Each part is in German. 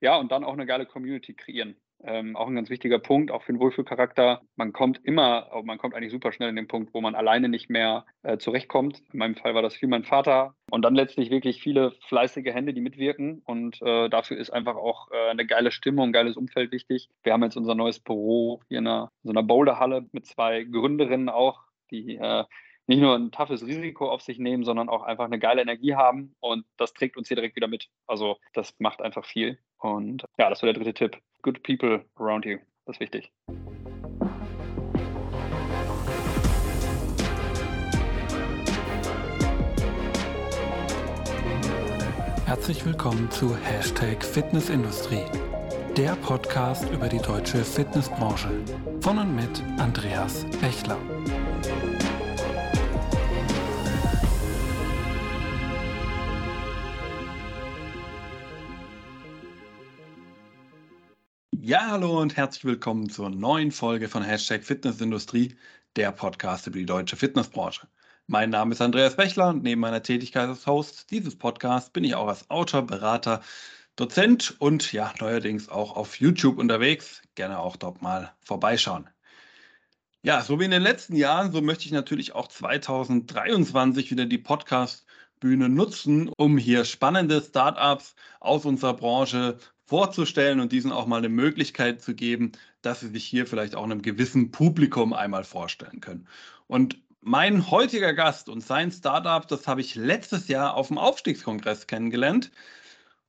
ja, und dann auch eine geile Community kreieren. Ähm, auch ein ganz wichtiger Punkt, auch für den Wohlfühlcharakter. Man kommt immer, man kommt eigentlich super schnell in den Punkt, wo man alleine nicht mehr äh, zurechtkommt. In meinem Fall war das viel mein Vater. Und dann letztlich wirklich viele fleißige Hände, die mitwirken. Und äh, dafür ist einfach auch äh, eine geile Stimmung, ein geiles Umfeld wichtig. Wir haben jetzt unser neues Büro hier in einer, so einer Boulderhalle mit zwei Gründerinnen auch, die äh, nicht nur ein toughes Risiko auf sich nehmen, sondern auch einfach eine geile Energie haben. Und das trägt uns hier direkt wieder mit. Also das macht einfach viel. Und ja, das war der dritte Tipp. Good people around you. Das ist wichtig. Herzlich willkommen zu Hashtag Fitnessindustrie, der Podcast über die deutsche Fitnessbranche. Von und mit Andreas Bechler. Ja, hallo und herzlich willkommen zur neuen Folge von Hashtag Fitnessindustrie, der Podcast über die deutsche Fitnessbranche. Mein Name ist Andreas Bechler und neben meiner Tätigkeit als Host dieses Podcasts bin ich auch als Autor, Berater, Dozent und ja, neuerdings auch auf YouTube unterwegs. Gerne auch dort mal vorbeischauen. Ja, so wie in den letzten Jahren, so möchte ich natürlich auch 2023 wieder die Podcast-Bühne nutzen, um hier spannende Startups aus unserer Branche vorzustellen und diesen auch mal eine Möglichkeit zu geben, dass sie sich hier vielleicht auch einem gewissen Publikum einmal vorstellen können. Und mein heutiger Gast und sein Startup, das habe ich letztes Jahr auf dem Aufstiegskongress kennengelernt.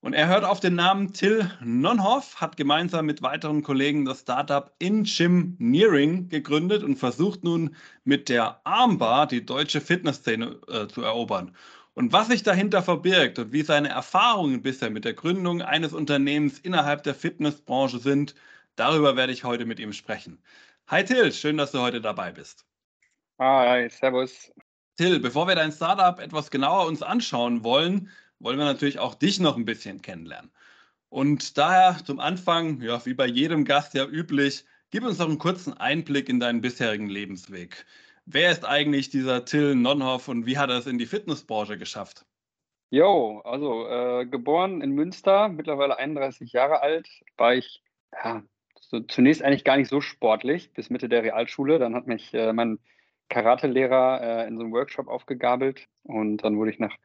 Und er hört auf den Namen Till Nonhoff, hat gemeinsam mit weiteren Kollegen das Startup Inchimneering gegründet und versucht nun mit der Armbar die deutsche Fitnessszene äh, zu erobern. Und was sich dahinter verbirgt und wie seine Erfahrungen bisher mit der Gründung eines Unternehmens innerhalb der Fitnessbranche sind, darüber werde ich heute mit ihm sprechen. Hi Till, schön, dass du heute dabei bist. Hi, servus. Till, bevor wir dein Startup etwas genauer uns anschauen wollen, wollen wir natürlich auch dich noch ein bisschen kennenlernen. Und daher zum Anfang, ja, wie bei jedem Gast ja üblich, gib uns noch einen kurzen Einblick in deinen bisherigen Lebensweg. Wer ist eigentlich dieser Till Nonhoff und wie hat er es in die Fitnessbranche geschafft? Jo, also äh, geboren in Münster, mittlerweile 31 Jahre alt, war ich ja, so, zunächst eigentlich gar nicht so sportlich bis Mitte der Realschule. Dann hat mich äh, mein Karatelehrer äh, in so einem Workshop aufgegabelt und dann wurde ich nach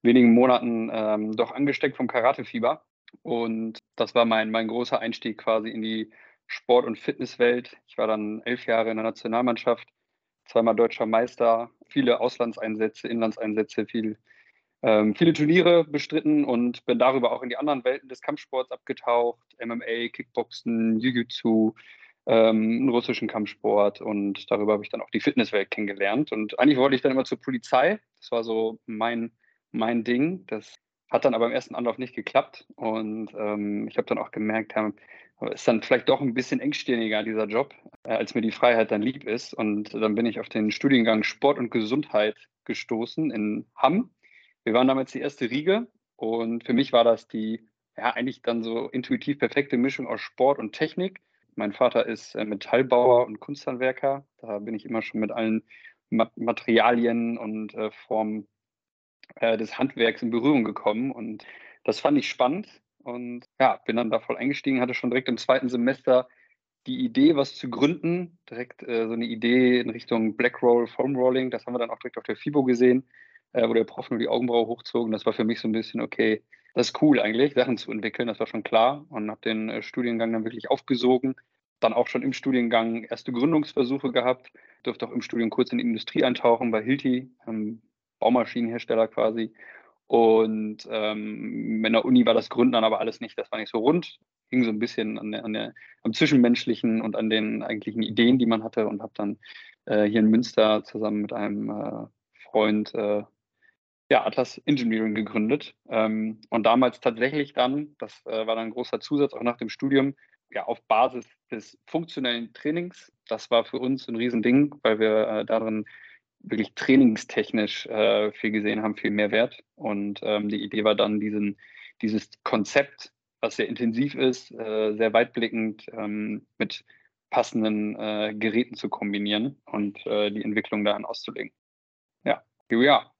wenigen Monaten ähm, doch angesteckt vom Karatefieber. Und das war mein, mein großer Einstieg quasi in die Sport- und Fitnesswelt. Ich war dann elf Jahre in der Nationalmannschaft zweimal deutscher Meister, viele Auslandseinsätze, Inlandseinsätze, viel, ähm, viele Turniere bestritten und bin darüber auch in die anderen Welten des Kampfsports abgetaucht. MMA, Kickboxen, Jiu-Jitsu, ähm, russischen Kampfsport und darüber habe ich dann auch die Fitnesswelt kennengelernt. Und eigentlich wollte ich dann immer zur Polizei. Das war so mein, mein Ding. Das hat dann aber im ersten Anlauf nicht geklappt. Und ähm, ich habe dann auch gemerkt, ist dann vielleicht doch ein bisschen engstirniger, dieser Job, äh, als mir die Freiheit dann lieb ist. Und dann bin ich auf den Studiengang Sport und Gesundheit gestoßen in Hamm. Wir waren damals die erste Riege und für mich war das die, ja, eigentlich dann so intuitiv perfekte Mischung aus Sport und Technik. Mein Vater ist äh, Metallbauer und Kunsthandwerker. Da bin ich immer schon mit allen Materialien und äh, Formen des Handwerks in Berührung gekommen. Und das fand ich spannend. Und ja, bin dann da voll eingestiegen, hatte schon direkt im zweiten Semester die Idee, was zu gründen. Direkt äh, so eine Idee in Richtung Black Roll, Foam Rolling. Das haben wir dann auch direkt auf der FIBO gesehen, äh, wo der Prof nur die Augenbraue hochzog. Und das war für mich so ein bisschen, okay, das ist cool eigentlich, Sachen zu entwickeln. Das war schon klar. Und habe den äh, Studiengang dann wirklich aufgesogen. Dann auch schon im Studiengang erste Gründungsversuche gehabt. Durfte auch im Studium kurz in die Industrie eintauchen bei Hilti, ähm, Baumaschinenhersteller quasi. Und ähm, in der Uni war das Gründen dann aber alles nicht, das war nicht so rund. Hing so ein bisschen an der, an der, am Zwischenmenschlichen und an den eigentlichen Ideen, die man hatte und habe dann äh, hier in Münster zusammen mit einem äh, Freund äh, ja, Atlas Engineering gegründet. Ähm, und damals tatsächlich dann, das äh, war dann ein großer Zusatz auch nach dem Studium, ja, auf Basis des funktionellen Trainings. Das war für uns ein Riesending, weil wir äh, darin wirklich trainingstechnisch äh, viel gesehen haben, viel Mehrwert. Und ähm, die Idee war dann, diesen, dieses Konzept, was sehr intensiv ist, äh, sehr weitblickend ähm, mit passenden äh, Geräten zu kombinieren und äh, die Entwicklung daran auszulegen. Ja, here we are.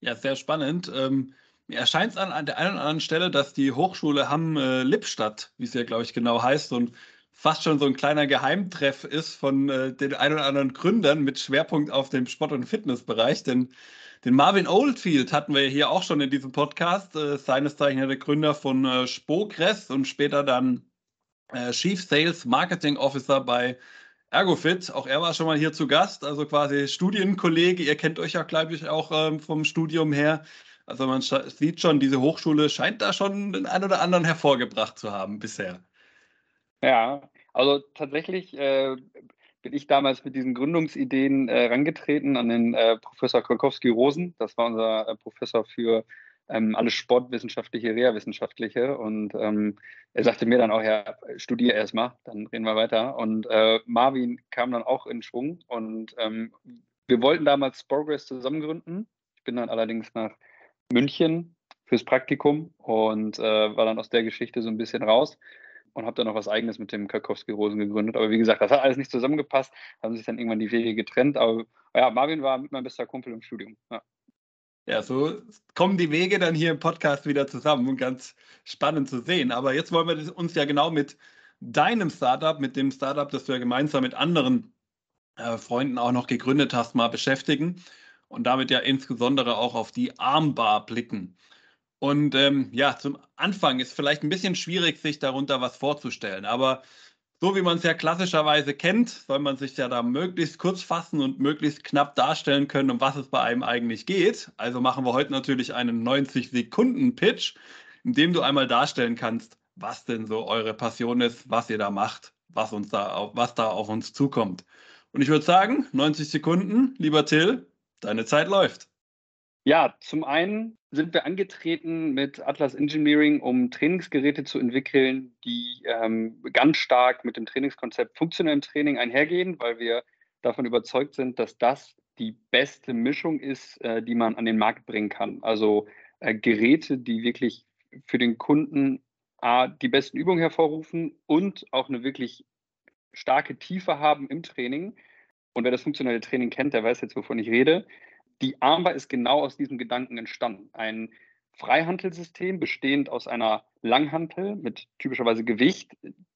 Ja, sehr spannend. Ähm, Mir erscheint es an, der einen oder anderen Stelle, dass die Hochschule Hamm äh, wie es ja, glaube ich, genau heißt, ein fast schon so ein kleiner Geheimtreff ist von äh, den ein oder anderen Gründern mit Schwerpunkt auf dem Sport- und Fitnessbereich. Denn den Marvin Oldfield hatten wir hier auch schon in diesem Podcast, äh, seines Zeichens der Gründer von äh, Spogress und später dann äh, Chief Sales Marketing Officer bei Ergofit. Auch er war schon mal hier zu Gast, also quasi Studienkollege. Ihr kennt euch ja, glaube ich, auch ähm, vom Studium her. Also man sieht schon, diese Hochschule scheint da schon den einen oder anderen hervorgebracht zu haben bisher. Ja, also tatsächlich äh, bin ich damals mit diesen Gründungsideen äh, rangetreten an den äh, Professor Kolkowski-Rosen. Das war unser äh, Professor für ähm, alles Sportwissenschaftliche, Reha-Wissenschaftliche. Und ähm, er sagte mir dann auch, ja, studiere erstmal, dann reden wir weiter. Und äh, Marvin kam dann auch in Schwung. Und ähm, wir wollten damals Progress zusammen gründen. Ich bin dann allerdings nach München fürs Praktikum und äh, war dann aus der Geschichte so ein bisschen raus und habe dann noch was Eigenes mit dem Kalkowski-Rosen gegründet. Aber wie gesagt, das hat alles nicht zusammengepasst, haben sich dann irgendwann die Wege getrennt. Aber ja, Marvin war mit meinem bester Kumpel im Studium. Ja. Ja, so kommen die Wege dann hier im Podcast wieder zusammen und ganz spannend zu sehen. Aber jetzt wollen wir uns ja genau mit deinem Startup, mit dem Startup, das du ja gemeinsam mit anderen äh, Freunden auch noch gegründet hast, mal beschäftigen und damit ja insbesondere auch auf die Armbar blicken. Und ähm, ja, zum Anfang ist vielleicht ein bisschen schwierig, sich darunter was vorzustellen. Aber so wie man es ja klassischerweise kennt, soll man sich ja da möglichst kurz fassen und möglichst knapp darstellen können, um was es bei einem eigentlich geht. Also machen wir heute natürlich einen 90-Sekunden-Pitch, in dem du einmal darstellen kannst, was denn so eure Passion ist, was ihr da macht, was, uns da, was da auf uns zukommt. Und ich würde sagen, 90 Sekunden, lieber Till, deine Zeit läuft. Ja, zum einen sind wir angetreten mit Atlas Engineering, um Trainingsgeräte zu entwickeln, die ähm, ganz stark mit dem Trainingskonzept funktionellem Training einhergehen, weil wir davon überzeugt sind, dass das die beste Mischung ist, äh, die man an den Markt bringen kann. Also äh, Geräte, die wirklich für den Kunden A, die besten Übungen hervorrufen und auch eine wirklich starke Tiefe haben im Training. Und wer das funktionelle Training kennt, der weiß jetzt, wovon ich rede die Armbar ist genau aus diesem Gedanken entstanden. Ein Freihantelsystem bestehend aus einer Langhantel mit typischerweise Gewicht,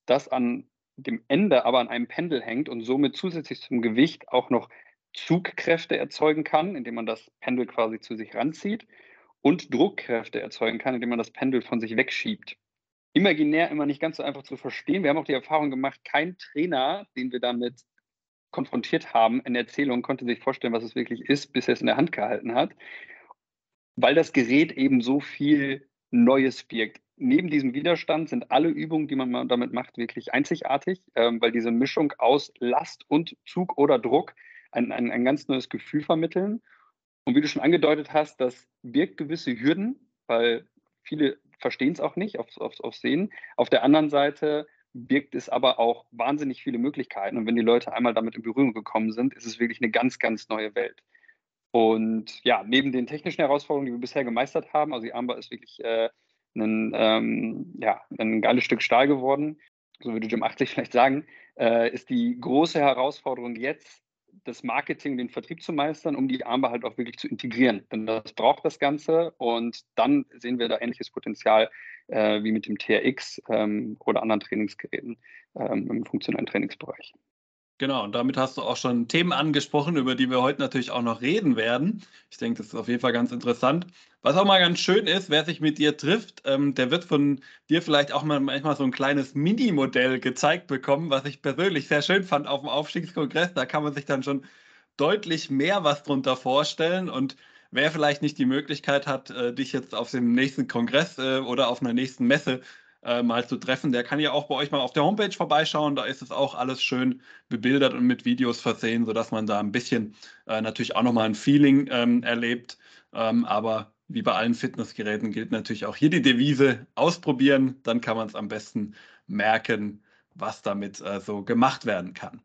das an dem Ende aber an einem Pendel hängt und somit zusätzlich zum Gewicht auch noch Zugkräfte erzeugen kann, indem man das Pendel quasi zu sich ranzieht und Druckkräfte erzeugen kann, indem man das Pendel von sich wegschiebt. Imaginär immer nicht ganz so einfach zu verstehen. Wir haben auch die Erfahrung gemacht, kein Trainer, den wir damit konfrontiert haben in der Erzählung, konnte sich vorstellen, was es wirklich ist, bis er es in der Hand gehalten hat, weil das Gerät eben so viel Neues birgt. Neben diesem Widerstand sind alle Übungen, die man damit macht, wirklich einzigartig, ähm, weil diese Mischung aus Last und Zug oder Druck ein, ein, ein ganz neues Gefühl vermitteln. Und wie du schon angedeutet hast, das birgt gewisse Hürden, weil viele verstehen es auch nicht aufs, aufs, aufs Sehen. Auf der anderen Seite birgt es aber auch wahnsinnig viele Möglichkeiten. Und wenn die Leute einmal damit in Berührung gekommen sind, ist es wirklich eine ganz, ganz neue Welt. Und ja, neben den technischen Herausforderungen, die wir bisher gemeistert haben, also die Armbar ist wirklich äh, ein, ähm, ja, ein geiles Stück Stahl geworden, so würde Jim 80 vielleicht sagen, äh, ist die große Herausforderung jetzt, das Marketing, den Vertrieb zu meistern, um die Armbar halt auch wirklich zu integrieren. Denn das braucht das Ganze und dann sehen wir da ähnliches Potenzial äh, wie mit dem TRX ähm, oder anderen Trainingsgeräten ähm, im funktionellen Trainingsbereich. Genau, und damit hast du auch schon Themen angesprochen, über die wir heute natürlich auch noch reden werden. Ich denke, das ist auf jeden Fall ganz interessant. Was auch mal ganz schön ist, wer sich mit dir trifft, ähm, der wird von dir vielleicht auch mal manchmal so ein kleines Mini-Modell gezeigt bekommen, was ich persönlich sehr schön fand auf dem Aufstiegskongress. Da kann man sich dann schon deutlich mehr was drunter vorstellen. Und wer vielleicht nicht die Möglichkeit hat, äh, dich jetzt auf dem nächsten Kongress äh, oder auf einer nächsten Messe äh, mal zu treffen, der kann ja auch bei euch mal auf der Homepage vorbeischauen. Da ist es auch alles schön bebildert und mit Videos versehen, sodass man da ein bisschen äh, natürlich auch nochmal ein Feeling ähm, erlebt. Ähm, aber wie bei allen Fitnessgeräten gilt natürlich auch hier die Devise ausprobieren, dann kann man es am besten merken, was damit äh, so gemacht werden kann.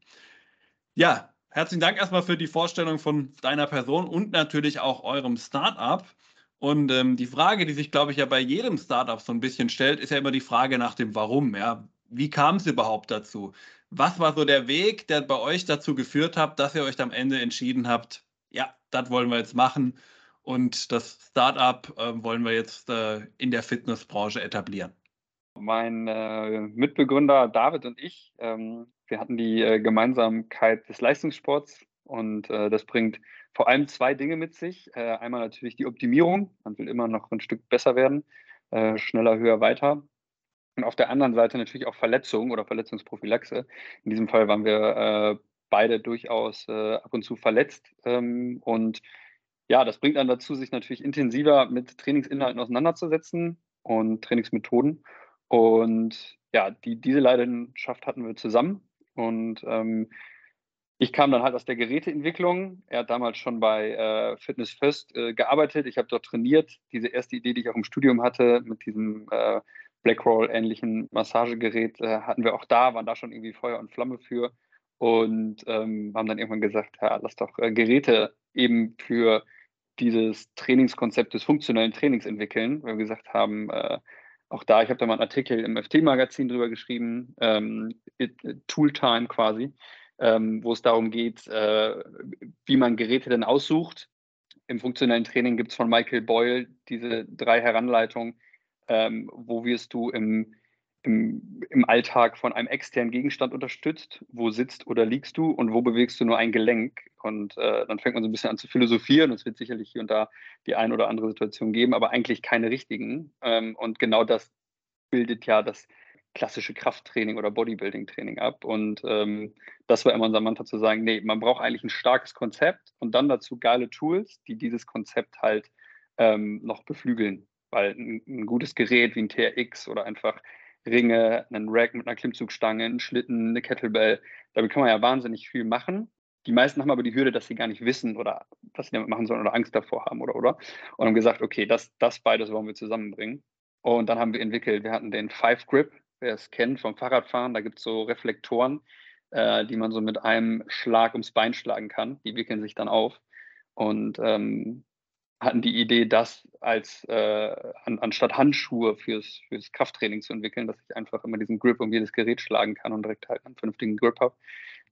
Ja, herzlichen Dank erstmal für die Vorstellung von deiner Person und natürlich auch eurem Startup. Und ähm, die Frage, die sich, glaube ich, ja bei jedem Startup so ein bisschen stellt, ist ja immer die Frage nach dem Warum. Ja? Wie kam es überhaupt dazu? Was war so der Weg, der bei euch dazu geführt hat, dass ihr euch am Ende entschieden habt, ja, das wollen wir jetzt machen und das Startup äh, wollen wir jetzt äh, in der Fitnessbranche etablieren? Mein äh, Mitbegründer David und ich, ähm, wir hatten die äh, Gemeinsamkeit des Leistungssports und äh, das bringt vor allem zwei Dinge mit sich. Äh, einmal natürlich die Optimierung, man will immer noch ein Stück besser werden, äh, schneller, höher, weiter. Und auf der anderen Seite natürlich auch Verletzungen oder Verletzungsprophylaxe. In diesem Fall waren wir äh, beide durchaus ab und zu verletzt ähm, und ja, das bringt dann dazu, sich natürlich intensiver mit Trainingsinhalten auseinanderzusetzen und Trainingsmethoden. Und ja, die, diese Leidenschaft hatten wir zusammen. Und ähm, ich kam dann halt aus der Geräteentwicklung. Er hat damals schon bei äh, Fitness First äh, gearbeitet. Ich habe dort trainiert. Diese erste Idee, die ich auch im Studium hatte, mit diesem äh, Blackroll-ähnlichen Massagegerät, äh, hatten wir auch da, waren da schon irgendwie Feuer und Flamme für. Und ähm, haben dann irgendwann gesagt, ja, lass doch äh, Geräte eben für dieses Trainingskonzept des funktionellen Trainings entwickeln, weil wir gesagt haben, äh, auch da, ich habe da mal einen Artikel im FT-Magazin drüber geschrieben, ähm, Tooltime quasi, ähm, wo es darum geht, äh, wie man Geräte denn aussucht. Im funktionellen Training gibt es von Michael Boyle diese drei Heranleitungen, ähm, wo wirst du im im, im Alltag von einem externen Gegenstand unterstützt. Wo sitzt oder liegst du und wo bewegst du nur ein Gelenk? Und äh, dann fängt man so ein bisschen an zu philosophieren. Es wird sicherlich hier und da die eine oder andere Situation geben, aber eigentlich keine richtigen. Ähm, und genau das bildet ja das klassische Krafttraining oder Bodybuilding-Training ab. Und ähm, das war immer unser Mantra zu sagen, nee, man braucht eigentlich ein starkes Konzept und dann dazu geile Tools, die dieses Konzept halt ähm, noch beflügeln. Weil ein, ein, gutes Gerät wie ein TRX oder einfach Ringe, einen Rack mit einer Klimmzugstange, einen Schlitten, eine Kettlebell. Damit kann man ja wahnsinnig viel machen. Die meisten haben aber die Hürde, dass sie gar nicht wissen oder was sie damit machen sollen oder Angst davor haben oder oder. Und haben gesagt, okay, das, das beides wollen wir zusammenbringen. Und dann haben wir entwickelt, wir hatten den Five Grip, wer es kennt vom Fahrradfahren, da gibt es so Reflektoren, äh, die man so mit einem Schlag ums Bein schlagen kann. Die wickeln sich dann auf. Und ähm, hatten die Idee, das als äh, an, anstatt Handschuhe fürs, fürs Krafttraining zu entwickeln, dass ich einfach immer diesen Grip um jedes Gerät schlagen kann und direkt halt einen vernünftigen Grip habe.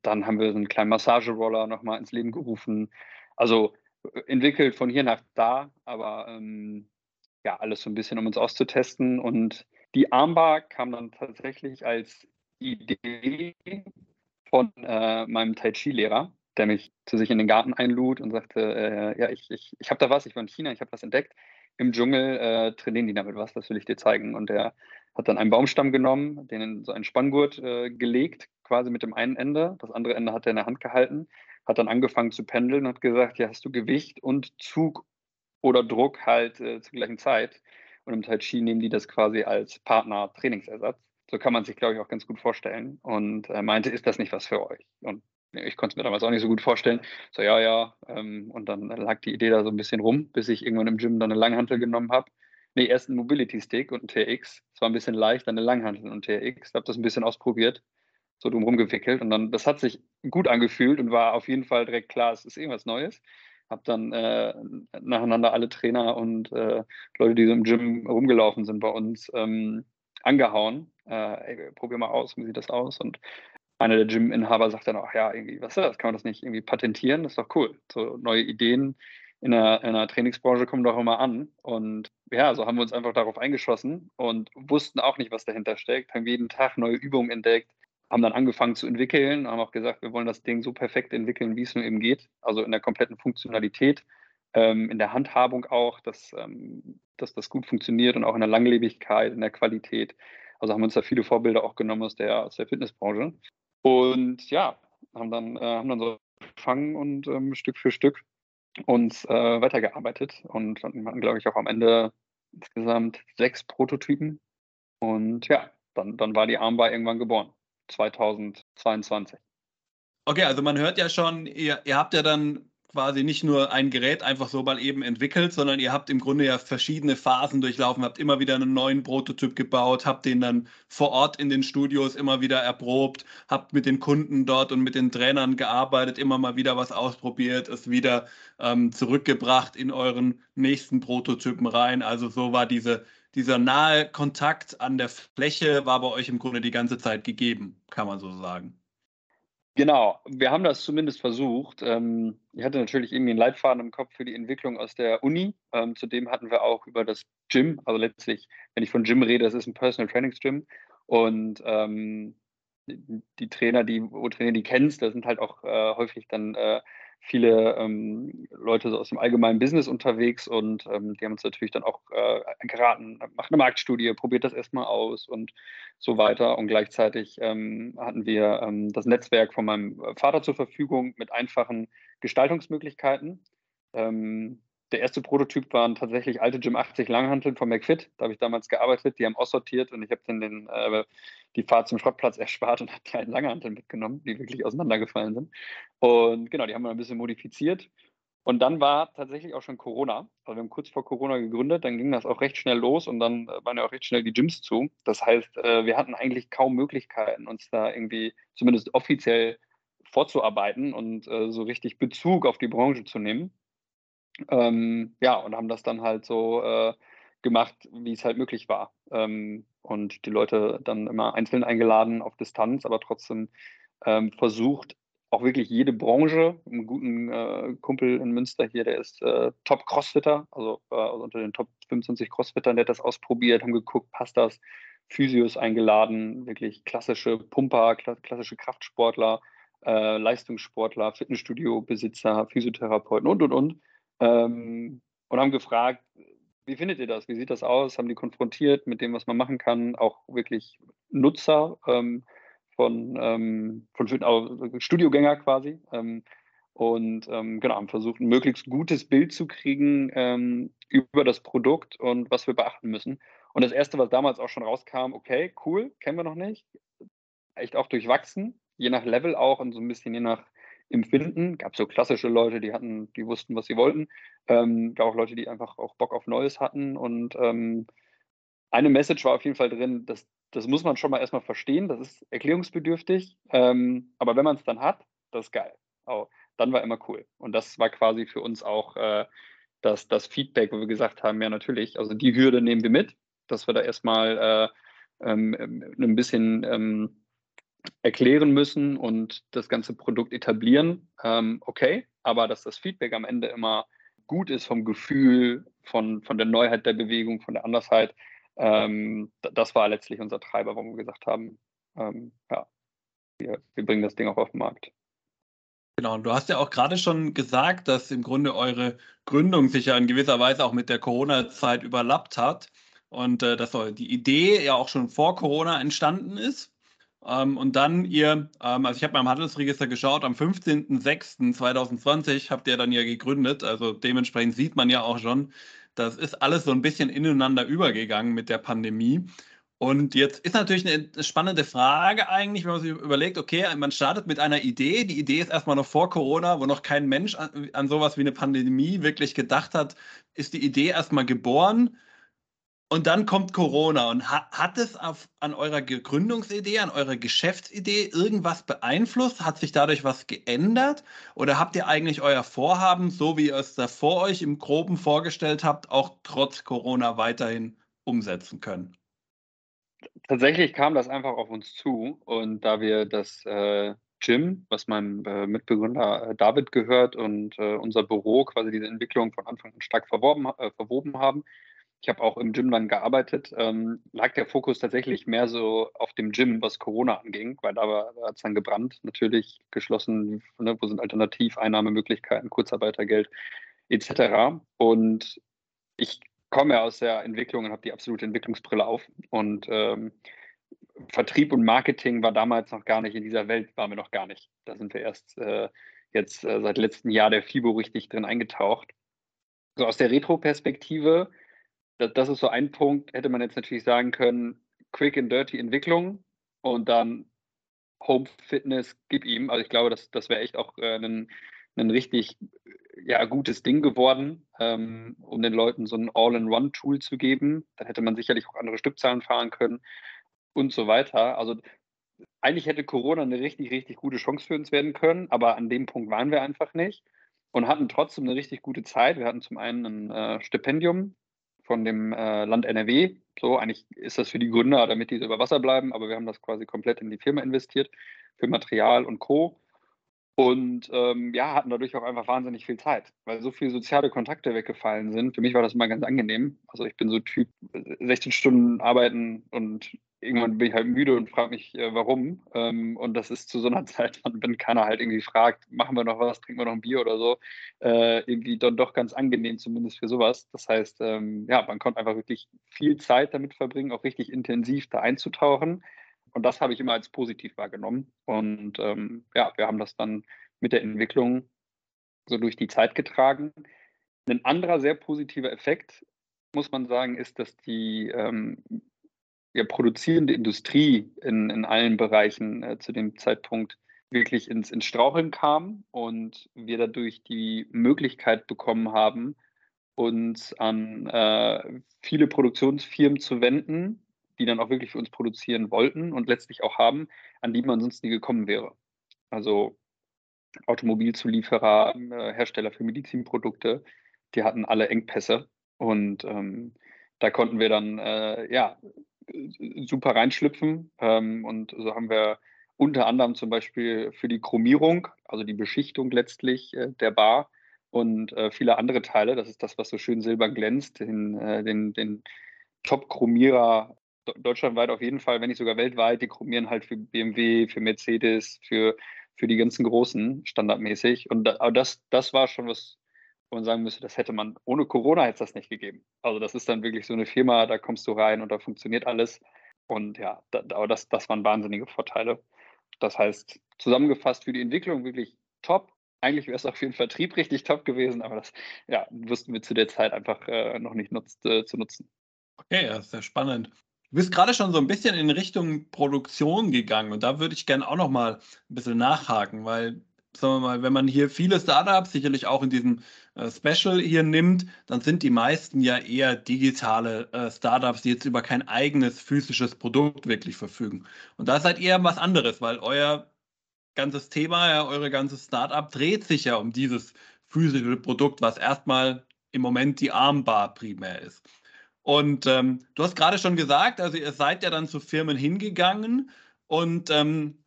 Dann haben wir so einen kleinen Massageroller nochmal ins Leben gerufen. Also äh, entwickelt von hier nach da, aber ähm, ja, alles so ein bisschen, um uns auszutesten. Und die Armbar kam dann tatsächlich als Idee von äh, meinem Tai Chi-Lehrer, der mich zu sich in den Garten einlud und sagte, äh, ja, ich, ich, ich habe da was, ich war in China, ich habe was entdeckt. Im Dschungel äh, trainieren die damit was, das will ich dir zeigen. Und er hat dann einen Baumstamm genommen, den in so einen Spanngurt äh, gelegt, quasi mit dem einen Ende. Das andere Ende hat er in der Hand gehalten, hat dann angefangen zu pendeln und hat gesagt, ja, hast du Gewicht und Zug oder Druck halt äh, zur gleichen Zeit. Und im Tai Chi nehmen die das quasi als Partner-Trainingsersatz. So kann man sich, glaube ich, auch ganz gut vorstellen. Und er meinte, ist das nicht was für euch? Und ich konnte es mir damals auch nicht so gut vorstellen. So, ja, ja. Ähm, und dann lag die Idee da so ein bisschen rum, bis ich irgendwann im Gym dann eine Langhantel genommen habe. Nee, erst einen Mobility-Stick und einen TX. Es war ein bisschen leicht, dann eine Langhantel und einen TX. Habe das ein bisschen ausprobiert, so drumherum gewickelt. Und dann, das hat sich gut angefühlt und war auf jeden Fall direkt klar, es ist irgendwas Neues. Habe dann äh, nacheinander alle Trainer und äh, Leute, die so im Gym rumgelaufen sind bei uns, ähm, angehauen. Äh, ey, probier mal aus, wie sieht das aus? Und einer der Gym-Inhaber sagt dann auch, ja, irgendwie, was ist das? Kann man das nicht irgendwie patentieren? Das ist doch cool. So neue Ideen in der, in der Trainingsbranche kommen doch immer an. Und ja, so haben wir uns einfach darauf eingeschossen und wussten auch nicht, was dahinter steckt, haben jeden Tag neue Übungen entdeckt, haben dann angefangen zu entwickeln, haben auch gesagt, wir wollen das Ding so perfekt entwickeln, wie es nur eben geht. Also in der kompletten Funktionalität, ähm, in der Handhabung auch, dass, ähm, dass das gut funktioniert und auch in der Langlebigkeit, in der Qualität. Also haben wir uns da viele Vorbilder auch genommen aus der, aus der Fitnessbranche. Und ja, haben dann, äh, haben dann so gefangen und ähm, Stück für Stück uns äh, weitergearbeitet und hatten, glaube ich, auch am Ende insgesamt sechs Prototypen. Und ja, dann, dann war die Armbar irgendwann geboren, 2022. Okay, also man hört ja schon, ihr, ihr habt ja dann quasi nicht nur ein Gerät einfach so mal eben entwickelt, sondern ihr habt im Grunde ja verschiedene Phasen durchlaufen, habt immer wieder einen neuen Prototyp gebaut, habt den dann vor Ort in den Studios immer wieder erprobt, habt mit den Kunden dort und mit den Trainern gearbeitet, immer mal wieder was ausprobiert, es wieder ähm, zurückgebracht in euren nächsten Prototypen rein. Also so war diese, dieser nahe Kontakt an der Fläche war bei euch im Grunde die ganze Zeit gegeben, kann man so sagen. Genau, wir haben das zumindest versucht. Ähm, ich hatte natürlich irgendwie einen Leitfaden im Kopf für die Entwicklung aus der Uni. Ähm, zudem hatten wir auch über das Gym, also letztlich, wenn ich von Gym rede, das ist ein Personal Trainings Gym. Und ähm, die Trainer, die Trainer, die kennst, da sind halt auch äh, häufig dann äh, viele ähm, Leute so aus dem allgemeinen Business unterwegs und ähm, die haben uns natürlich dann auch äh, geraten, macht eine Marktstudie, probiert das erstmal aus und so weiter. Und gleichzeitig ähm, hatten wir ähm, das Netzwerk von meinem Vater zur Verfügung mit einfachen Gestaltungsmöglichkeiten. Ähm, der erste Prototyp waren tatsächlich alte Gym 80 Langhanteln von McFit. Da habe ich damals gearbeitet. Die haben aussortiert und ich habe dann den, äh, die Fahrt zum Schrottplatz erspart und habe die alten Langhanteln mitgenommen, die wirklich auseinandergefallen sind. Und genau, die haben wir ein bisschen modifiziert. Und dann war tatsächlich auch schon Corona. Also wir haben kurz vor Corona gegründet, dann ging das auch recht schnell los und dann äh, waren ja auch recht schnell die Gyms zu. Das heißt, äh, wir hatten eigentlich kaum Möglichkeiten, uns da irgendwie zumindest offiziell vorzuarbeiten und äh, so richtig Bezug auf die Branche zu nehmen. Ähm, ja, und haben das dann halt so äh, gemacht, wie es halt möglich war. Ähm, und die Leute dann immer einzeln eingeladen auf Distanz, aber trotzdem ähm, versucht, auch wirklich jede Branche, einen guten äh, Kumpel in Münster hier, der ist äh, Top-Crossfitter, also, äh, also, unter den Top 25 Crossfittern, der hat das ausprobiert, haben geguckt, passt das, Physios eingeladen, wirklich klassische Pumper, klassische Kraftsportler, äh, Leistungssportler, Fitnessstudio-Besitzer, Physiotherapeuten und, und, und ähm, und haben gefragt, wie findet ihr das? Wie sieht das aus? Haben die konfrontiert mit dem, was man machen kann? Auch wirklich Nutzer ähm, von, ähm, von also Studiogänger quasi. Ähm, und ähm, genau, haben versucht, ein möglichst gutes Bild zu kriegen ähm, über das Produkt und was wir beachten müssen. Und das Erste, was damals auch schon rauskam, okay, cool, kennen wir noch nicht. Echt auch durchwachsen, je nach Level auch und so ein bisschen je nach Empfinden. Gab so klassische Leute, die hatten, die wussten, was sie wollten. Ähm, gab auch Leute, die einfach auch Bock auf Neues hatten. Und ähm, eine Message war auf jeden Fall drin, dass das muss man schon mal erstmal verstehen, das ist erklärungsbedürftig. Ähm, aber wenn man es dann hat, das ist geil. Oh, dann war immer cool. Und das war quasi für uns auch äh, das, das Feedback, wo wir gesagt haben, ja natürlich, also die Hürde nehmen wir mit, dass wir da erstmal äh, ähm, ein bisschen ähm, erklären müssen und das ganze Produkt etablieren, ähm, okay, aber dass das Feedback am Ende immer gut ist vom Gefühl, von, von der Neuheit der Bewegung, von der Andersheit, ähm, das war letztlich unser Treiber, warum wir gesagt haben, ähm, ja, wir, wir bringen das Ding auch auf den Markt. Genau, und du hast ja auch gerade schon gesagt, dass im Grunde eure Gründung sich ja in gewisser Weise auch mit der Corona-Zeit überlappt hat und äh, dass die Idee ja auch schon vor Corona entstanden ist. Ähm, und dann ihr, ähm, also ich habe beim Handelsregister geschaut, am 15.06.2020 habt ihr dann ja gegründet. Also dementsprechend sieht man ja auch schon, das ist alles so ein bisschen ineinander übergegangen mit der Pandemie. Und jetzt ist natürlich eine spannende Frage eigentlich, wenn man sich überlegt, okay, man startet mit einer Idee. Die Idee ist erstmal noch vor Corona, wo noch kein Mensch an, an sowas wie eine Pandemie wirklich gedacht hat, ist die Idee erstmal geboren. Und dann kommt Corona. Und ha hat es auf, an eurer Gründungsidee, an eurer Geschäftsidee irgendwas beeinflusst? Hat sich dadurch was geändert? Oder habt ihr eigentlich euer Vorhaben, so wie ihr es da vor euch im Groben vorgestellt habt, auch trotz Corona weiterhin umsetzen können? Tatsächlich kam das einfach auf uns zu. Und da wir das äh, Gym, was meinem äh, Mitbegründer äh, David gehört, und äh, unser Büro quasi diese Entwicklung von Anfang an stark verworben, äh, verwoben haben, ich habe auch im Gym dann gearbeitet, ähm, lag der Fokus tatsächlich mehr so auf dem Gym, was Corona anging, weil da, da hat es dann gebrannt, natürlich geschlossen, ne, wo sind Alternativeinnahmemöglichkeiten, Kurzarbeitergeld etc. Und ich komme aus der Entwicklung und habe die absolute Entwicklungsbrille auf. Und ähm, Vertrieb und Marketing war damals noch gar nicht in dieser Welt, waren wir noch gar nicht. Da sind wir erst äh, jetzt äh, seit letztem Jahr der FIBO richtig drin eingetaucht. So aus der Retro-Perspektive das, ist so ein Punkt, hätte man jetzt natürlich sagen können, quick and dirty Entwicklung und dann Home Fitness, gib ihm. Also ich glaube, das, das wäre echt auch äh, ein, ein richtig ja, gutes Ding geworden, ähm, um den Leuten so ein All-in-One-Tool zu geben. Dann hätte man sicherlich auch andere Stückzahlen fahren können und so weiter. Also eigentlich hätte Corona eine richtig, richtig gute Chance für uns werden können, aber an dem Punkt waren wir einfach nicht und hatten trotzdem eine richtig gute Zeit. Wir hatten zum einen ein äh, Stipendium von dem äh, Land NRW. So, eigentlich ist das für die Gründer, damit die über Wasser bleiben, aber wir haben das quasi komplett in die Firma investiert, für Material und Co. und ähm, ja, hatten dadurch auch einfach wahnsinnig viel Zeit, weil so viele soziale Kontakte weggefallen sind. Für mich war das immer ganz angenehm. Also ich bin so Typ 16 Stunden arbeiten und irgendwann bin ich halt müde und frage mich, äh, warum. Ähm, und das ist zu so einer Zeit, wenn keiner halt irgendwie fragt, machen wir noch was, trinken wir noch ein Bier oder so, äh, irgendwie dann doch ganz angenehm, zumindest für sowas. Das heißt, ähm, ja, man konnte einfach wirklich viel Zeit damit verbringen, auch richtig intensiv da einzutauchen. Und das habe ich immer als positiv wahrgenommen. Und ähm, ja, wir haben das dann mit der Entwicklung so durch die Zeit getragen. Ein anderer sehr positiver Effekt, muss man sagen, ist, dass die ähm, ja, produzierende Industrie in, in allen Bereichen äh, zu dem Zeitpunkt wirklich ins, ins Straucheln kam und wir dadurch die Möglichkeit bekommen haben, uns an äh, viele Produktionsfirmen zu wenden, die dann auch wirklich für uns produzieren wollten und letztlich auch haben, an die man sonst nie gekommen wäre. Also Automobilzulieferer, äh, Hersteller für Medizinprodukte, die hatten alle Engpässe und ähm, da konnten wir dann äh, ja super reinschlüpfen ähm, und so haben wir unter anderem zum Beispiel für die Chromierung, also die Beschichtung letztlich äh, der Bar und äh, viele andere Teile, das ist das, was so schön silber glänzt, den, äh, den, den Top-Chromierer deutschlandweit auf jeden Fall, wenn nicht sogar weltweit, die chromieren halt für BMW, für Mercedes, für, für die ganzen Großen standardmäßig. Und da, aber das, das war schon was, wo man sagen müsste, das hätte man, ohne Corona hätte es das nicht gegeben. Also das ist dann wirklich so eine Firma, da kommst du rein und da funktioniert alles. Und ja, da, aber das, das waren wahnsinnige Vorteile. Das heißt, zusammengefasst für die Entwicklung wirklich top. Eigentlich wäre es auch für den Vertrieb richtig top gewesen, aber das ja, wussten wir zu der Zeit einfach äh, noch nicht nutzt, äh, zu nutzen. Okay, ja, sehr spannend. Du bist gerade schon so ein bisschen in Richtung Produktion gegangen und da würde ich gerne auch noch mal ein bisschen nachhaken, weil sagen wir mal, wenn man hier viele Startups, sicherlich auch in diesem äh, Special hier nimmt, dann sind die meisten ja eher digitale äh, Startups, die jetzt über kein eigenes physisches Produkt wirklich verfügen. Und da seid ihr was anderes, weil euer ganzes Thema, ja, eure ganze Startup dreht sich ja um dieses physische Produkt, was erstmal im Moment die Armbar primär ist. Und ähm, du hast gerade schon gesagt, also ihr seid ja dann zu Firmen hingegangen und ähm,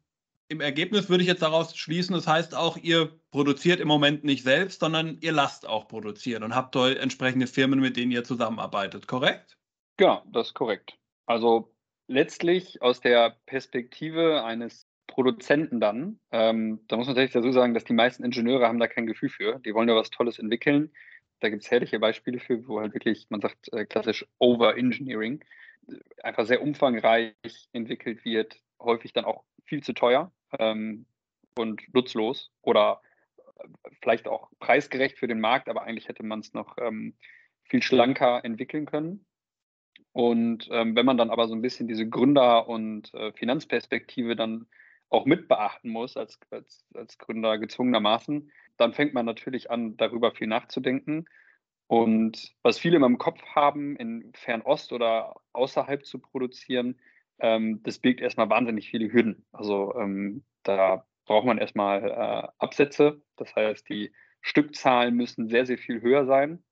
im Ergebnis würde ich jetzt daraus schließen, das heißt auch, ihr produziert im Moment nicht selbst, sondern ihr lasst auch produzieren und habt dort entsprechende Firmen, mit denen ihr zusammenarbeitet, korrekt? Ja, das ist korrekt. Also letztlich aus der Perspektive eines Produzenten dann, ähm, da muss man tatsächlich dazu sagen, dass die meisten Ingenieure haben da kein Gefühl für. Die wollen ja was Tolles entwickeln da gibt es herrliche Beispiele für, wo halt wirklich, man sagt äh, klassisch Over-Engineering, einfach sehr umfangreich entwickelt wird, häufig dann auch viel zu teuer ähm, und nutzlos oder äh, vielleicht auch preisgerecht für den Markt, aber eigentlich hätte man es noch ähm, viel schlanker entwickeln können. Und ähm, wenn man dann aber so ein bisschen diese Gründer- und äh, Finanzperspektive dann auch mit beachten muss als, als, als Gründer gezwungenermaßen, dann fängt man natürlich an, darüber viel nachzudenken. Und was viele immer im Kopf haben, in Fernost oder außerhalb zu produzieren, ähm, das birgt erstmal wahnsinnig viele Hürden. Also ähm, da braucht man erstmal äh, Absätze. Das heißt, die Stückzahlen müssen sehr, sehr viel höher sein.